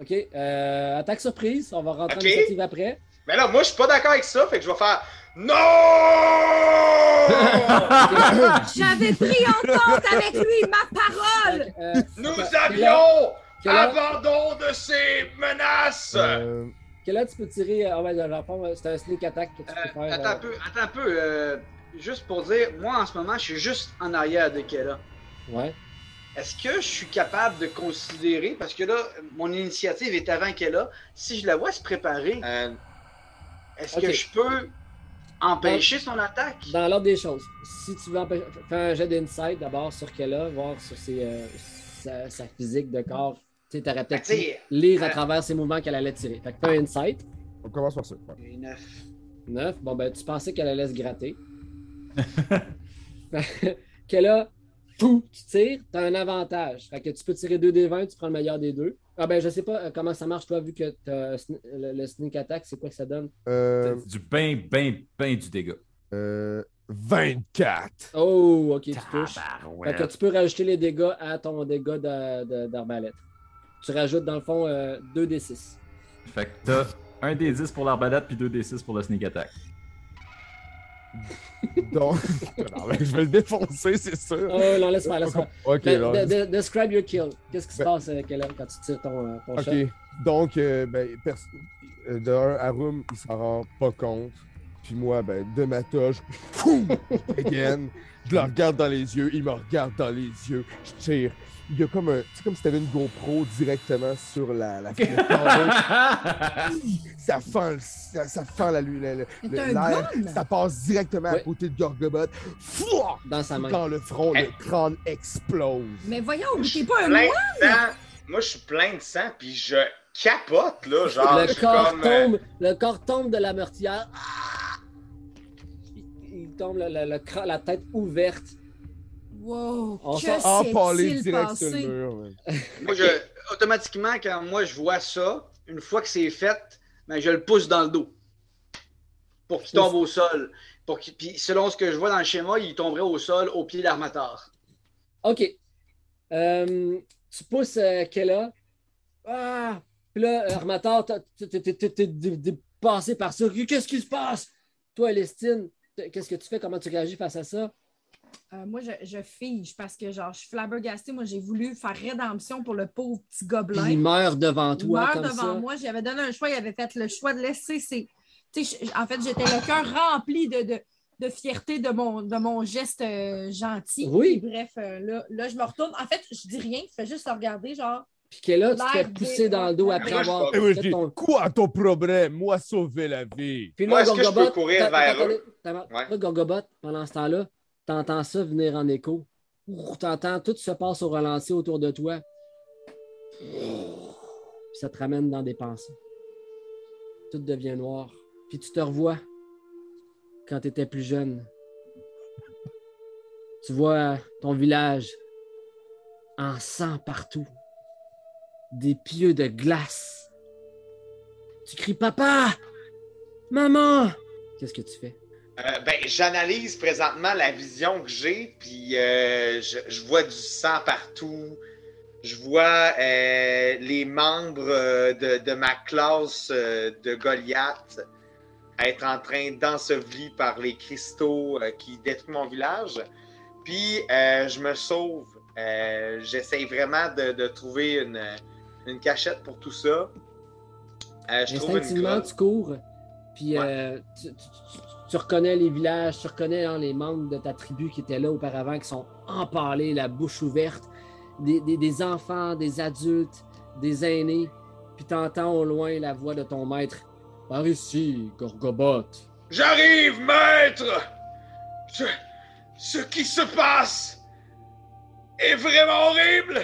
OK. euh, attaque surprise. On va rentrer Ok. en initiative après. Mais là, moi, je suis pas d'accord avec ça, fait que je vais faire. Non! J'avais pris entente avec lui, ma parole! Euh, Nous avions abandon de ces menaces! Euh, tu peux tirer. Ah ouais, dans le fond, euh, c'est un sneak attack que tu peux Euh, faire. attends un peu, attends un peu. euh, juste pour dire, moi en ce moment, je suis juste en arrière de Kella. Ouais. Est-ce que je suis capable de considérer, parce que là, mon initiative est avant Kella, si je la vois se préparer, Euh, est-ce que je peux empêcher son attaque? Dans l'ordre des choses, si tu veux empêcher- fais un jet d'insight d'abord sur Kella, voir sur ses, euh, sa, sa physique de corps. Tu sais, t'aurais peut-être Ben, pu lire à euh, travers ses mouvements qu'elle allait tirer. Fait que fais un insight. on commence par ça. ouais. J'ai neuf. 9. Bon, ben, tu pensais qu'elle allait se gratter. Qu'elle a, pou, tu tires, tu as un avantage. Fait que tu peux tirer 2 des 20, tu prends le meilleur des deux. Ah ben, je sais pas euh, comment ça marche, toi, vu que le, le sneak attack, c'est quoi que ça donne? Euh, du ben, ben, ben du dégât. euh, 24. Oh, ok, tu touches. Fait que tu peux rajouter les dégâts à ton dégât d'arbalète. Tu rajoutes, dans le fond, 2 des 6. Fait que t'as un des 10 pour l'arbalète puis deux des 6 pour le sneak attack. Donc, non, mais je vais le défoncer, c'est sûr. Oh, non, laisse faire, laisse faire. Ok, Ben, là. de- de- describe your kill. Qu'est-ce qui se Ben- passe, euh, Kellen, quand tu tires ton, euh, ton shot? Ok. Donc, euh, ben, pers- euh, de un, Arum, il s'en rend pas compte. Puis moi, ben, de ma toche, again. Je le regarde dans les yeux, il me regarde dans les yeux, je tire. Il y a comme un. C'est comme si t'avais une GoPro directement sur la. ça fend, le- ça, ça fend la lune, l'air. Ça passe directement à côté de Gorgobot. Fouah! Dans sa main. Dans le front, le crâne explose. Mais voyons, t'es pas un moine! Moi, je suis plein de sang, puis je capote, là. Genre, le corps comme. euh, tombe, le corps tombe de la meurtrière. Ah! Il, il tombe le- le- la tête ouverte. Wow! On que s'en- Empalé s'est-il direct sur le passé? mur. ouais. Moi, je, automatiquement, quand moi je vois ça, une fois que c'est fait, ben, je le pousse dans le dos. Pour qu'il tombe au sol. Pour qu'il- puis selon ce que je vois dans le schéma, il tomberait au sol au pied de l'armateur. OK. Euh, tu pousses euh, Kella. Ah! Puis là, Armateur, t'as- t'es- dépassé par ça. Qu'est-ce qui se passe? Toi, Elestine, qu'est-ce que tu fais? Comment tu réagis face à ça? Euh, moi, je, je fige parce que genre, je suis flabbergastée. Moi, j'ai voulu faire rédemption pour le pauvre petit Puis gobelin. il meurt devant Il toi meurt comme devant ça. moi. J'avais donné un choix. Il avait fait le choix de laisser ses. Tu en fait, j'étais le cœur rempli de, de, de fierté de mon, de mon geste euh, gentil. Oui. Puis bref, euh, là, là, je me retourne. En fait, je dis rien. Je fais juste le regarder, genre. Puis Kella, tu te fais L'air pousser dans le dos après avoir Et moi, je dis, ton... quoi ton problème? Moi, sauver la vie. Puis Moi, est-ce que je peux courir vers eux? Là, Gorgobot, pendant ce temps-là, t'entends ça venir en écho. Ouh, T'entends, tout se passe au ralenti autour de toi. Puis ça te ramène dans des pensées. Tout devient noir. Puis tu te revois quand tu étais plus jeune. Tu vois ton village en sang partout. Des pieux de glace. Tu cries Papa! Maman! Qu'est-ce que tu fais? Euh, ben, j'analyse présentement la vision que j'ai, puis euh, je, je vois du sang partout. Je vois euh, les membres de, de ma classe de Goliath être en train d'ensevelir par les cristaux qui détruisent mon village. Puis je me sauve. J'essaye vraiment de, de trouver une, une cachette pour tout ça. Je trouve une Instinctivement, grotte. tu cours, puis Ouais. tu, tu- tu- reconnais les villages, tu reconnais hein, les membres de ta tribu qui étaient là auparavant, qui sont empalés, la bouche ouverte, des, des- des enfants, des adultes, des aînés, puis tu entends au loin la voix de ton maître. Par ici, Gorgobot. J'arrive, maître! Ce, ce qui se passe est vraiment horrible!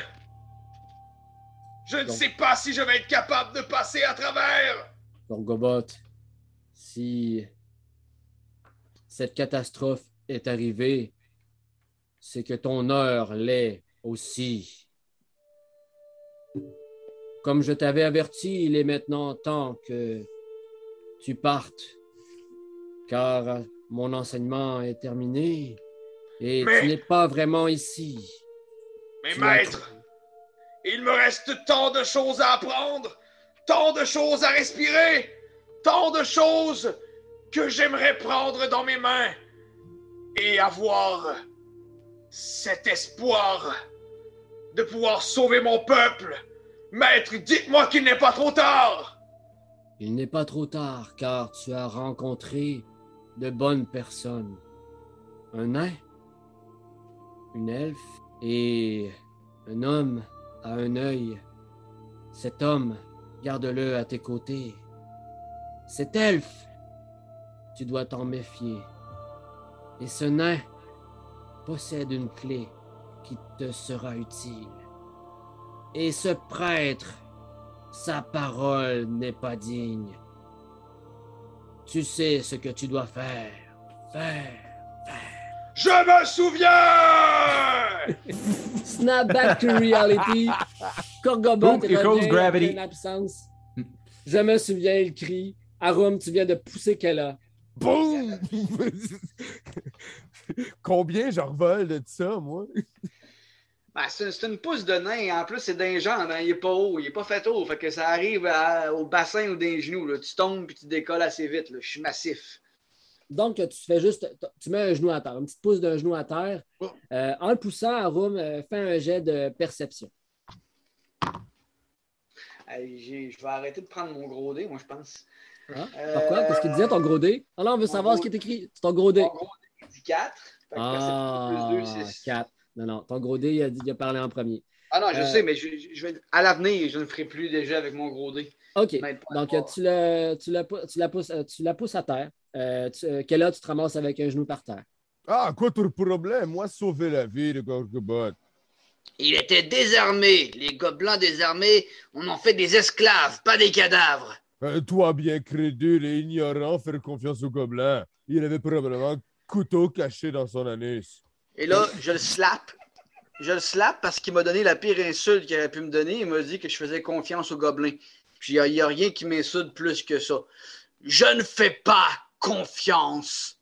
Je ne Donc- sais pas si je vais être capable de passer à travers! Gorgobot, si cette catastrophe est arrivée, c'est que ton heure l'est aussi. Comme je t'avais averti, il est maintenant temps que tu partes, car mon enseignement est terminé et Mais- tu n'es pas vraiment ici. Mais Tu maître, il me reste tant de choses à apprendre, tant de choses à respirer, tant de choses que j'aimerais prendre dans mes mains et avoir cet espoir de pouvoir sauver mon peuple. Maître, dites-moi qu'il n'est pas trop tard. Il n'est pas trop tard, car tu as rencontré de bonnes personnes. Un nain, une elfe et un homme à un œil. Cet homme, garde-le à tes côtés. Cet elfe, tu dois t'en méfier. Et ce nain possède une clé qui te sera utile. Et ce prêtre, sa parole n'est pas digne. Tu sais ce que tu dois faire. Faire. Je me souviens Snap back to reality. Equals revient gravity? en absence. Je me souviens, il crie. Arum, tu viens de pousser Kella. Boum! Combien je revole de ça, moi? Ben, c'est une pousse de nain. En plus, c'est d'un genre. hein, Il est pas haut. Il est pas fait haut. Fait que ça arrive à- au bassin ou des genoux. là. Tu tombes puis tu décolles assez vite. là. Je suis massif. Donc, tu fais juste. Tu mets un genou à terre, une petite pouce d'un genou à terre. Euh, en le poussant, Arum euh, fait un jet de perception. Je vais arrêter de prendre mon gros dé, moi, je pense. Hein? Euh, Pourquoi? Qu'est-ce qu'il disait, ton gros dé? Ah non, on veut savoir ce qui est écrit. C'est ton gros dé. Mon gros dé dit 4. Fait que Ah, perception plus 2, c'est 4. Non, non, ton gros dé, il a, dit- il a parlé en premier. Ah non, je Euh, sais, mais je, je- à l'avenir, je ne ferai plus déjà avec mon gros dé. OK. Donc, tu, le, tu, la, pou- tu, la pousses, euh, tu la pousses à terre. Euh, tu, euh, Kella, tu te ramasses avec un genou par terre. Ah, quoi ton problème? Moi, sauver la vie de Gorgobot. Il était désarmé. Les gobelins désarmés, on en fait des esclaves, pas des cadavres. Euh, toi, bien crédule et ignorant, faire confiance au gobelin. Il avait probablement un couteau caché dans son anus. Et là, je le slap. Je le slap parce qu'il m'a donné la pire insulte qu'il aurait pu me donner. Il m'a dit que je faisais confiance aux gobelins. Puis il n'y a, rien qui m'insulte plus que ça. Je ne fais pas confiance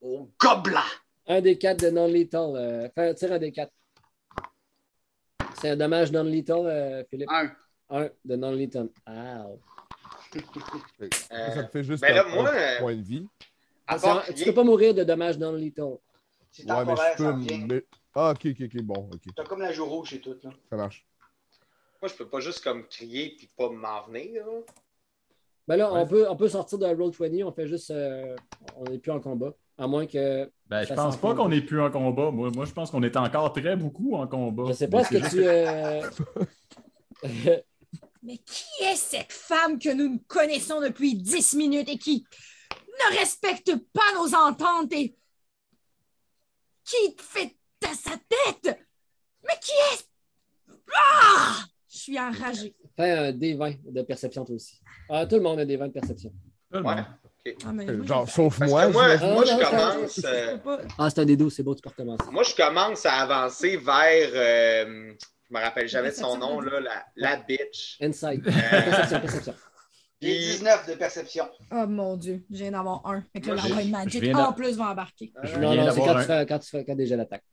aux gobelins. Un des quatre de non-lethal. Euh, fais- tire un des quatre. C'est un dommage non-lethal, euh, Philippe. Un. Un de non-lethal. Ah. Ça me fait juste ben là, un, moi, euh, point de vie. À C'est part un- tu peux pas mourir de dommages non-lethal. C'est Ouais, mais je ça peux. mais- Ah, ok, ok, ok, bon, ok, T'as comme la joue rouge et tout. Là. ça marche. moi, je peux pas juste comme crier puis pas m'en venir. là. Ben là, on, peut, on peut sortir de Roll 20, on fait juste. euh, on n'est plus en combat. À moins que. Ben, je Ça pense pas qu'on est plus en combat. Moi, moi je pense qu'on est encore très beaucoup en combat. Je sais pas, est-ce que tu. euh, Mais qui est cette femme que nous connaissons depuis 10 minutes et qui ne respecte pas nos ententes et qui fait à sa tête? Mais qui est? Ah! Je suis enragée. Fais un D20 de perception, toi aussi. Ah, tout le monde a des 20 de perception. Tout le Ouais. monde. Ah, mais Euh, moi, Genre, sauf moi. moi, je ça- commence. euh. Ah, c'est un D12, c'est beau, tu peux recommencer. Moi, je commence à avancer vers. euh, je me rappelle jamais de son nom, là, la, la bitch. Inside. Euh, perception, perception. J'ai Puis- 19 de perception. Oh mon Dieu, je viens d'avoir un. Fait que là, la Magic en plus va embarquer. Je Non, viens non, c'est d'avoir quand, un- tu fais, quand tu fais quand déjà l'attaque.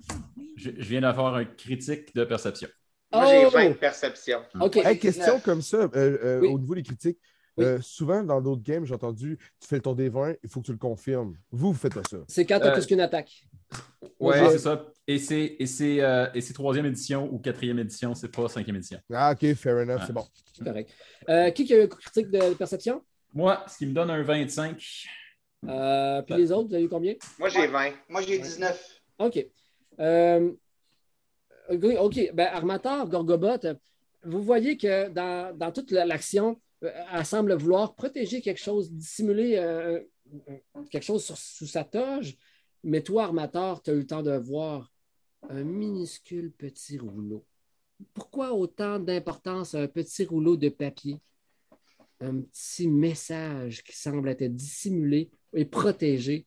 Je, je viens d'avoir un critique de perception. Moi, j'ai Oh! 20 de perception. OK. Hey, question comme ça, euh, euh, Oui. au niveau des critiques. Oui. euh, souvent, dans d'autres games, j'ai entendu, tu fais le ton des 20, il faut que tu le confirmes. Vous, vous faites pas ça. C'est quand tu as Euh, plus qu'une attaque. Ouais, Ouais. c'est ça. Et c'est, et c'est, euh, et c'est troisième édition ou quatrième édition, c'est pas cinquième édition. Ah, ok, fair enough, Ouais. c'est bon. C'est correct. Euh, qui qui a eu un critique de perception? Moi, ce qui me donne un 25. Euh, puis les autres, vous avez eu combien? Moi, j'ai 20. Moi, j'ai 19. OK. Euh, OK. Ben, Armateur, Gorgobot, vous voyez que dans, dans toute la- l'action, elle semble vouloir protéger quelque chose, dissimuler quelque chose sur- sous sa toge. Mais toi, Armateur, tu as eu le temps de voir un minuscule petit rouleau. Pourquoi autant d'importance à un petit rouleau de papier? Un petit message qui semble être dissimulé et protégé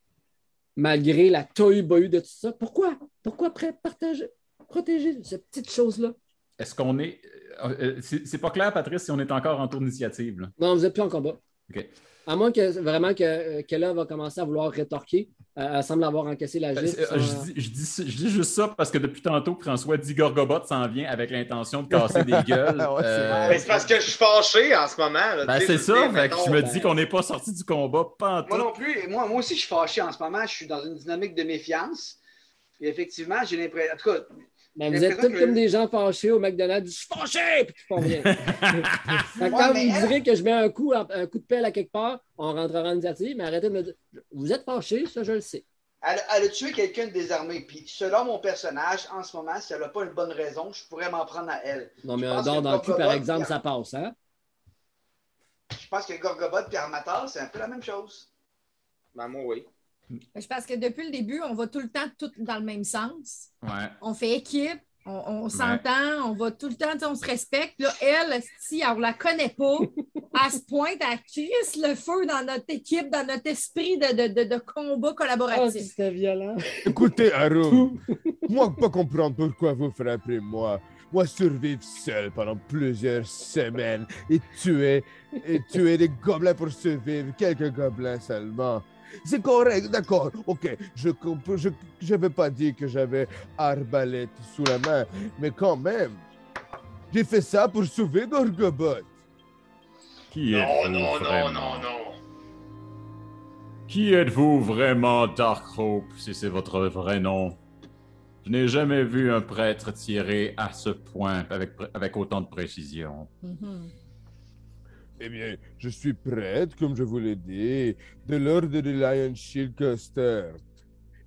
malgré la tohu-bohu de tout ça. Pourquoi? Pourquoi partager, protéger cette petite chose-là? Est-ce qu'on est. euh, euh, c'est, pas clair, Patrice, si on est encore en tour d'initiative. Non, vous n'êtes plus en combat. À moins que vraiment que euh, Kella va commencer à vouloir rétorquer. Euh, elle semble avoir encaissé la Euh, gifle. euh, sans- je, dis, je, dis, je dis juste ça parce que depuis tantôt, François dit Gorgobot s'en vient avec l'intention de casser des gueules. Ouais, c'est Euh, Mais c'est parce que je suis fâché en ce moment. ben, c'est ça, fait que je me ben- dis qu'on n'est pas sorti du combat, pas Moi non plus. Moi, moi aussi, je suis fâché en ce moment. Je suis dans une dynamique de méfiance. Et effectivement, j'ai l'impression. En tout cas, Ben, vous êtes tous que- comme des gens fâchés au McDonald's. Je suis fâché! Puis tu font rien. Ouais, quand mais vous me elle- direz que je mets un coup, un coup de pelle à quelque part, on rentrera en initiative, mais arrêtez de me dire. Vous êtes fâché, ça, je le sais. elle, elle a tué quelqu'un de désarmé. Puis, selon mon personnage, en ce moment, si elle n'a pas une bonne raison, je pourrais m'en prendre à elle. Non, mais un dard dans le cul, par exemple, ça passe, hein? Je pense que Gorgobot et Armator, c'est un peu la même chose. Ben, moi, oui. Je pense que depuis le début, on va tout le temps tout dans le même sens. Ouais. On fait équipe, on, on s'entend, on va tout le temps, on se respecte. Là, elle, si on la connaît pas, elle se pointe, elle crisse le feu dans notre équipe, dans notre esprit de, de, de, de combat Oh, collaboratif. c'était violent. Écoutez, Harum, moi, pas comprendre pourquoi vous frappez moi. Moi, survivre seul pendant plusieurs semaines et tuer, et tuer des gobelins pour survivre, quelques gobelins seulement. C'est correct, d'accord, ok, je comprends, je, pas dire que j'avais arbalète sous la main, mais quand même, j'ai fait ça pour sauver Gorgobot. Qui Non, êtes-vous non, non, vraiment? non, non. Qui êtes-vous vraiment, Darkhope, si c'est votre vrai nom? Je n'ai jamais vu un prêtre tirer à ce point avec, avec autant de précision. Mhm. Eh bien, je suis prête, comme je vous l'ai dit, de l'ordre de Lion Shield Custer.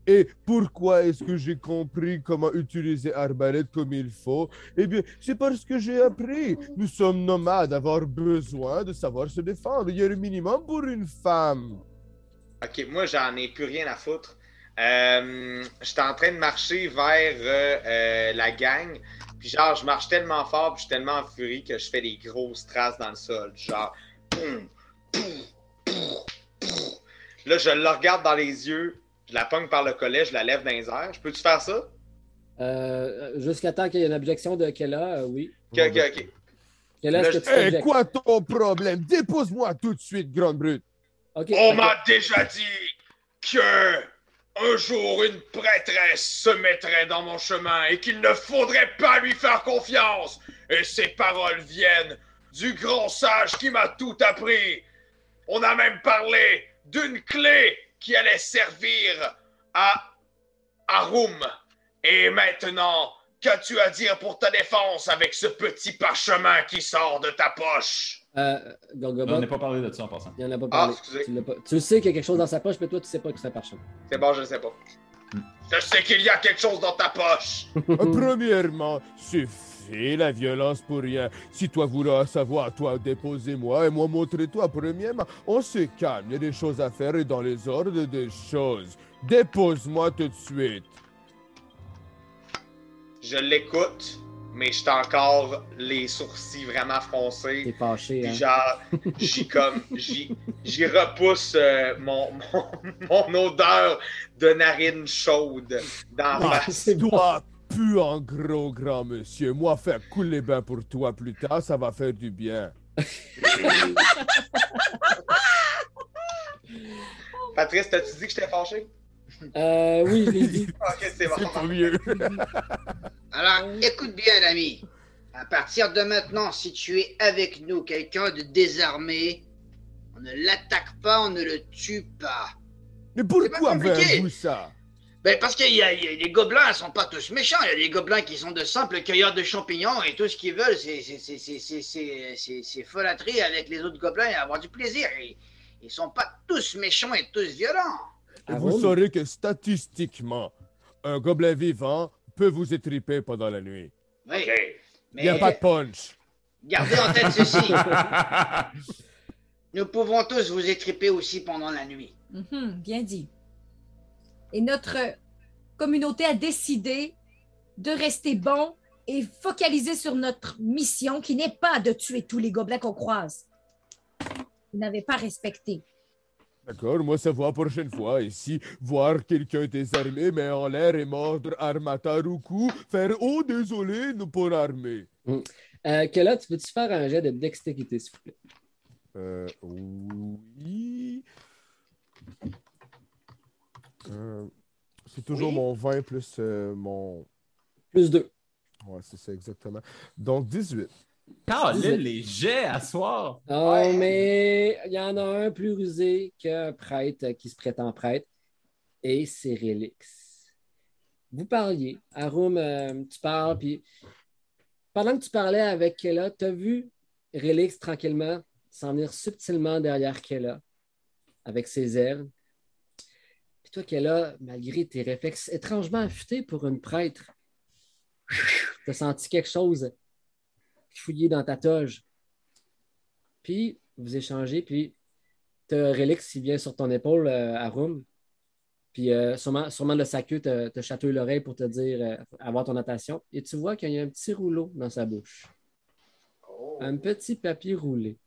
Et pourquoi est-ce que j'ai compris comment utiliser arbalète comme il faut? Eh bien, c'est parce que j'ai appris. Nous sommes nomades, avoir besoin de savoir se défendre. Il y a le minimum pour une femme. Ok, moi, j'en ai plus rien à foutre. Euh, J'étais en train de marcher vers euh, euh, la gang. Puis genre, je marche tellement fort, puis je suis tellement en furie que je fais des grosses traces dans le sol. Genre, poum, poum, poum. là, je la regarde dans les yeux, je la pogne par le collet, je la lève dans les airs. Je peux-tu faire ça? Euh, Jusqu'à temps qu'il y ait une objection de Kella, euh, oui. Ok, ok, ok. Kella, est-ce que tu Eh, quoi ton problème? Dépose-moi tout de suite, grande brute. Ok, On m'a déjà dit que un jour une prêtresse se mettrait dans mon chemin et qu'il ne faudrait pas lui faire confiance. Et ces paroles viennent du grand sage qui m'a tout appris. On a même parlé d'une clé qui allait servir à Arum. Et maintenant, qu'as-tu à dire pour ta défense avec ce petit parchemin qui sort de ta poche? Euh, On n'a pas parlé de ça en passant. il n'y en a pas Ah, excusez. tu, pas- sais qu'il y a quelque chose dans sa poche, mais toi, tu sais pas que c'est un parchemin. C'est bon, je le sais pas. Je sais qu'il y a quelque chose dans ta poche. Premièrement, suffit la violence pour rien. Si toi voulais savoir, toi déposez-moi et moi montrez-toi. Premièrement, on se calme. Il y a des choses à faire et dans les ordres des choses. Dépose-moi tout de suite. Je l'écoute, mais j'étais encore les sourcils vraiment T'es froncés. fâché, Puis hein? genre, j'y comme, j'y, j'y repousse euh, mon, mon, mon odeur de narine chaude dans la face. Toi, pu en gros, grand monsieur. Moi, faire couler bain pour toi plus tard, ça va faire du bien. Patrice, t'as-tu dit que j'étais fâché? Euh, oui, je l'ai dit. Ok, c'est bon. C'est pas mieux. Alors, écoute bien, l'ami. À partir de maintenant, si tu es avec nous quelqu'un de désarmé, on ne l'attaque pas, on ne le tue pas. Mais pourquoi ça? Ben, parce que y a, y a- les gobelins sont pas tous méchants. Il y a des gobelins qui sont de simples cueilleurs de champignons et tout ce qu'ils veulent, c'est c'est- c'est- c'est- c'est- c'est- c'est- c'est folâtrer avec les autres gobelins et avoir du plaisir. Et, ils sont pas tous méchants et tous violents. Et Ah vous bon? saurez que statistiquement, un gobelin vivant peut vous étriper pendant la nuit. Oui. Ok. Il n'y a Mais pas de punch. gardez en tête ceci. Nous pouvons tous vous étriper aussi pendant la nuit. Mhm, bien dit. Et notre communauté a décidé de rester bon et focaliser sur notre mission qui n'est pas de tuer tous les gobelins qu'on croise. Vous n'avez pas respecté. D'accord, moi ça va la prochaine fois. Ici, voir quelqu'un désarmé, mais en l'air et mordre Armatar au cou, faire Oh, désolé, nous pour armée. Euh, Kella, tu peux-tu faire un jet de dextérité, s'il vous plaît? Euh, oui. Euh, c'est toujours Oui. mon 20 plus euh, mon. Plus deux. Ouais, c'est ça exactement. Donc 18. Caroline, les jets à soir. Oh, Ouais. mais il y en a un plus rusé qu'un prêtre qui se prétend prêtre, et c'est Relix. Vous parliez, Arum, euh, tu parles, puis pendant que tu parlais avec Kella, tu as vu Relix tranquillement s'en venir subtilement derrière Kella avec ses ailes. Puis toi, Kella, malgré tes réflexes étrangement affûtés pour une prêtre, tu as senti quelque chose fouiller dans ta toge. Puis, vous échangez, puis tu as Relix qui vient sur ton épaule, euh, Arum. Puis, euh, sûrement, sûrement le saqueux te, te chatouille l'oreille pour te dire euh, avoir ton attention. Et tu vois qu'il y a un petit rouleau dans sa bouche. Un petit papier roulé.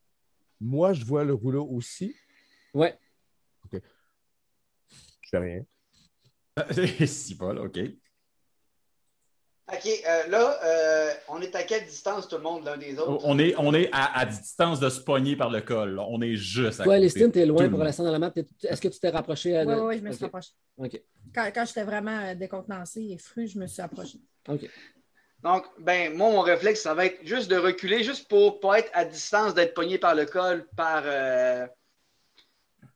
Moi, je vois le rouleau aussi. Ouais. Je fais rien. si pas, là, OK. OK, euh, là, euh, on est à quelle distance tout le monde l'un des autres? On est, on est à, à distance de se pogner par le col. là. On est juste à Toi, côté. Lestine, t'es loin pour l'instant dans la map. T'es- Est-ce que tu t'es rapproché? à- Oui, oui, oui, je me suis Ok. rapprochée. OK. Quand, quand j'étais vraiment euh, décontenancée et fru, je me suis approchée. OK. Donc, ben, moi, mon réflexe, ça va être juste de reculer, juste pour pas être à distance d'être pogné par le col par, euh,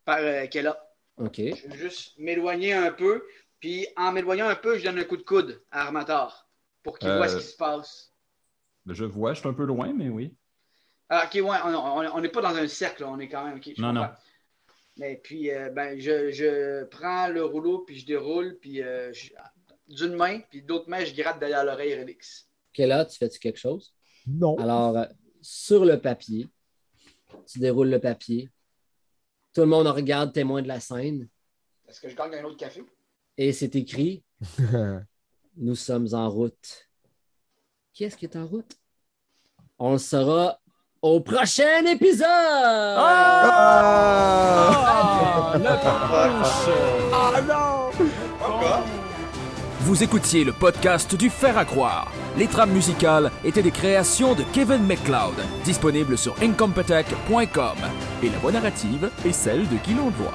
par euh, Kella. OK. Je vais juste m'éloigner un peu, puis en m'éloignant un peu, je donne un coup de coude à Armator pour qu'il Euh, voit ce qui se passe? Je vois, je suis un peu loin, mais oui. Ah, ok, ouais, on n'est pas dans un cercle, on est quand même. Non, non. Mais puis, euh, ben, je, je prends le rouleau, puis je déroule, puis euh, d'une main, puis d'autre main, je gratte derrière l'oreille Relix. Ok, là, tu fais-tu quelque chose? Non. Alors, euh, sur le papier, tu déroules le papier. Tout le monde regarde témoin de la scène Est-ce que je gagne un autre café? et c'est écrit Nous sommes en route. Qui est-ce qui est en route? On le saura au prochain épisode! Ah! Ah non Vous écoutiez le podcast du Fer à croire. Les trames musicales étaient des créations de Kevin McLeod, disponibles sur incompetech.com. Et la voix narrative est celle de Guy Londois.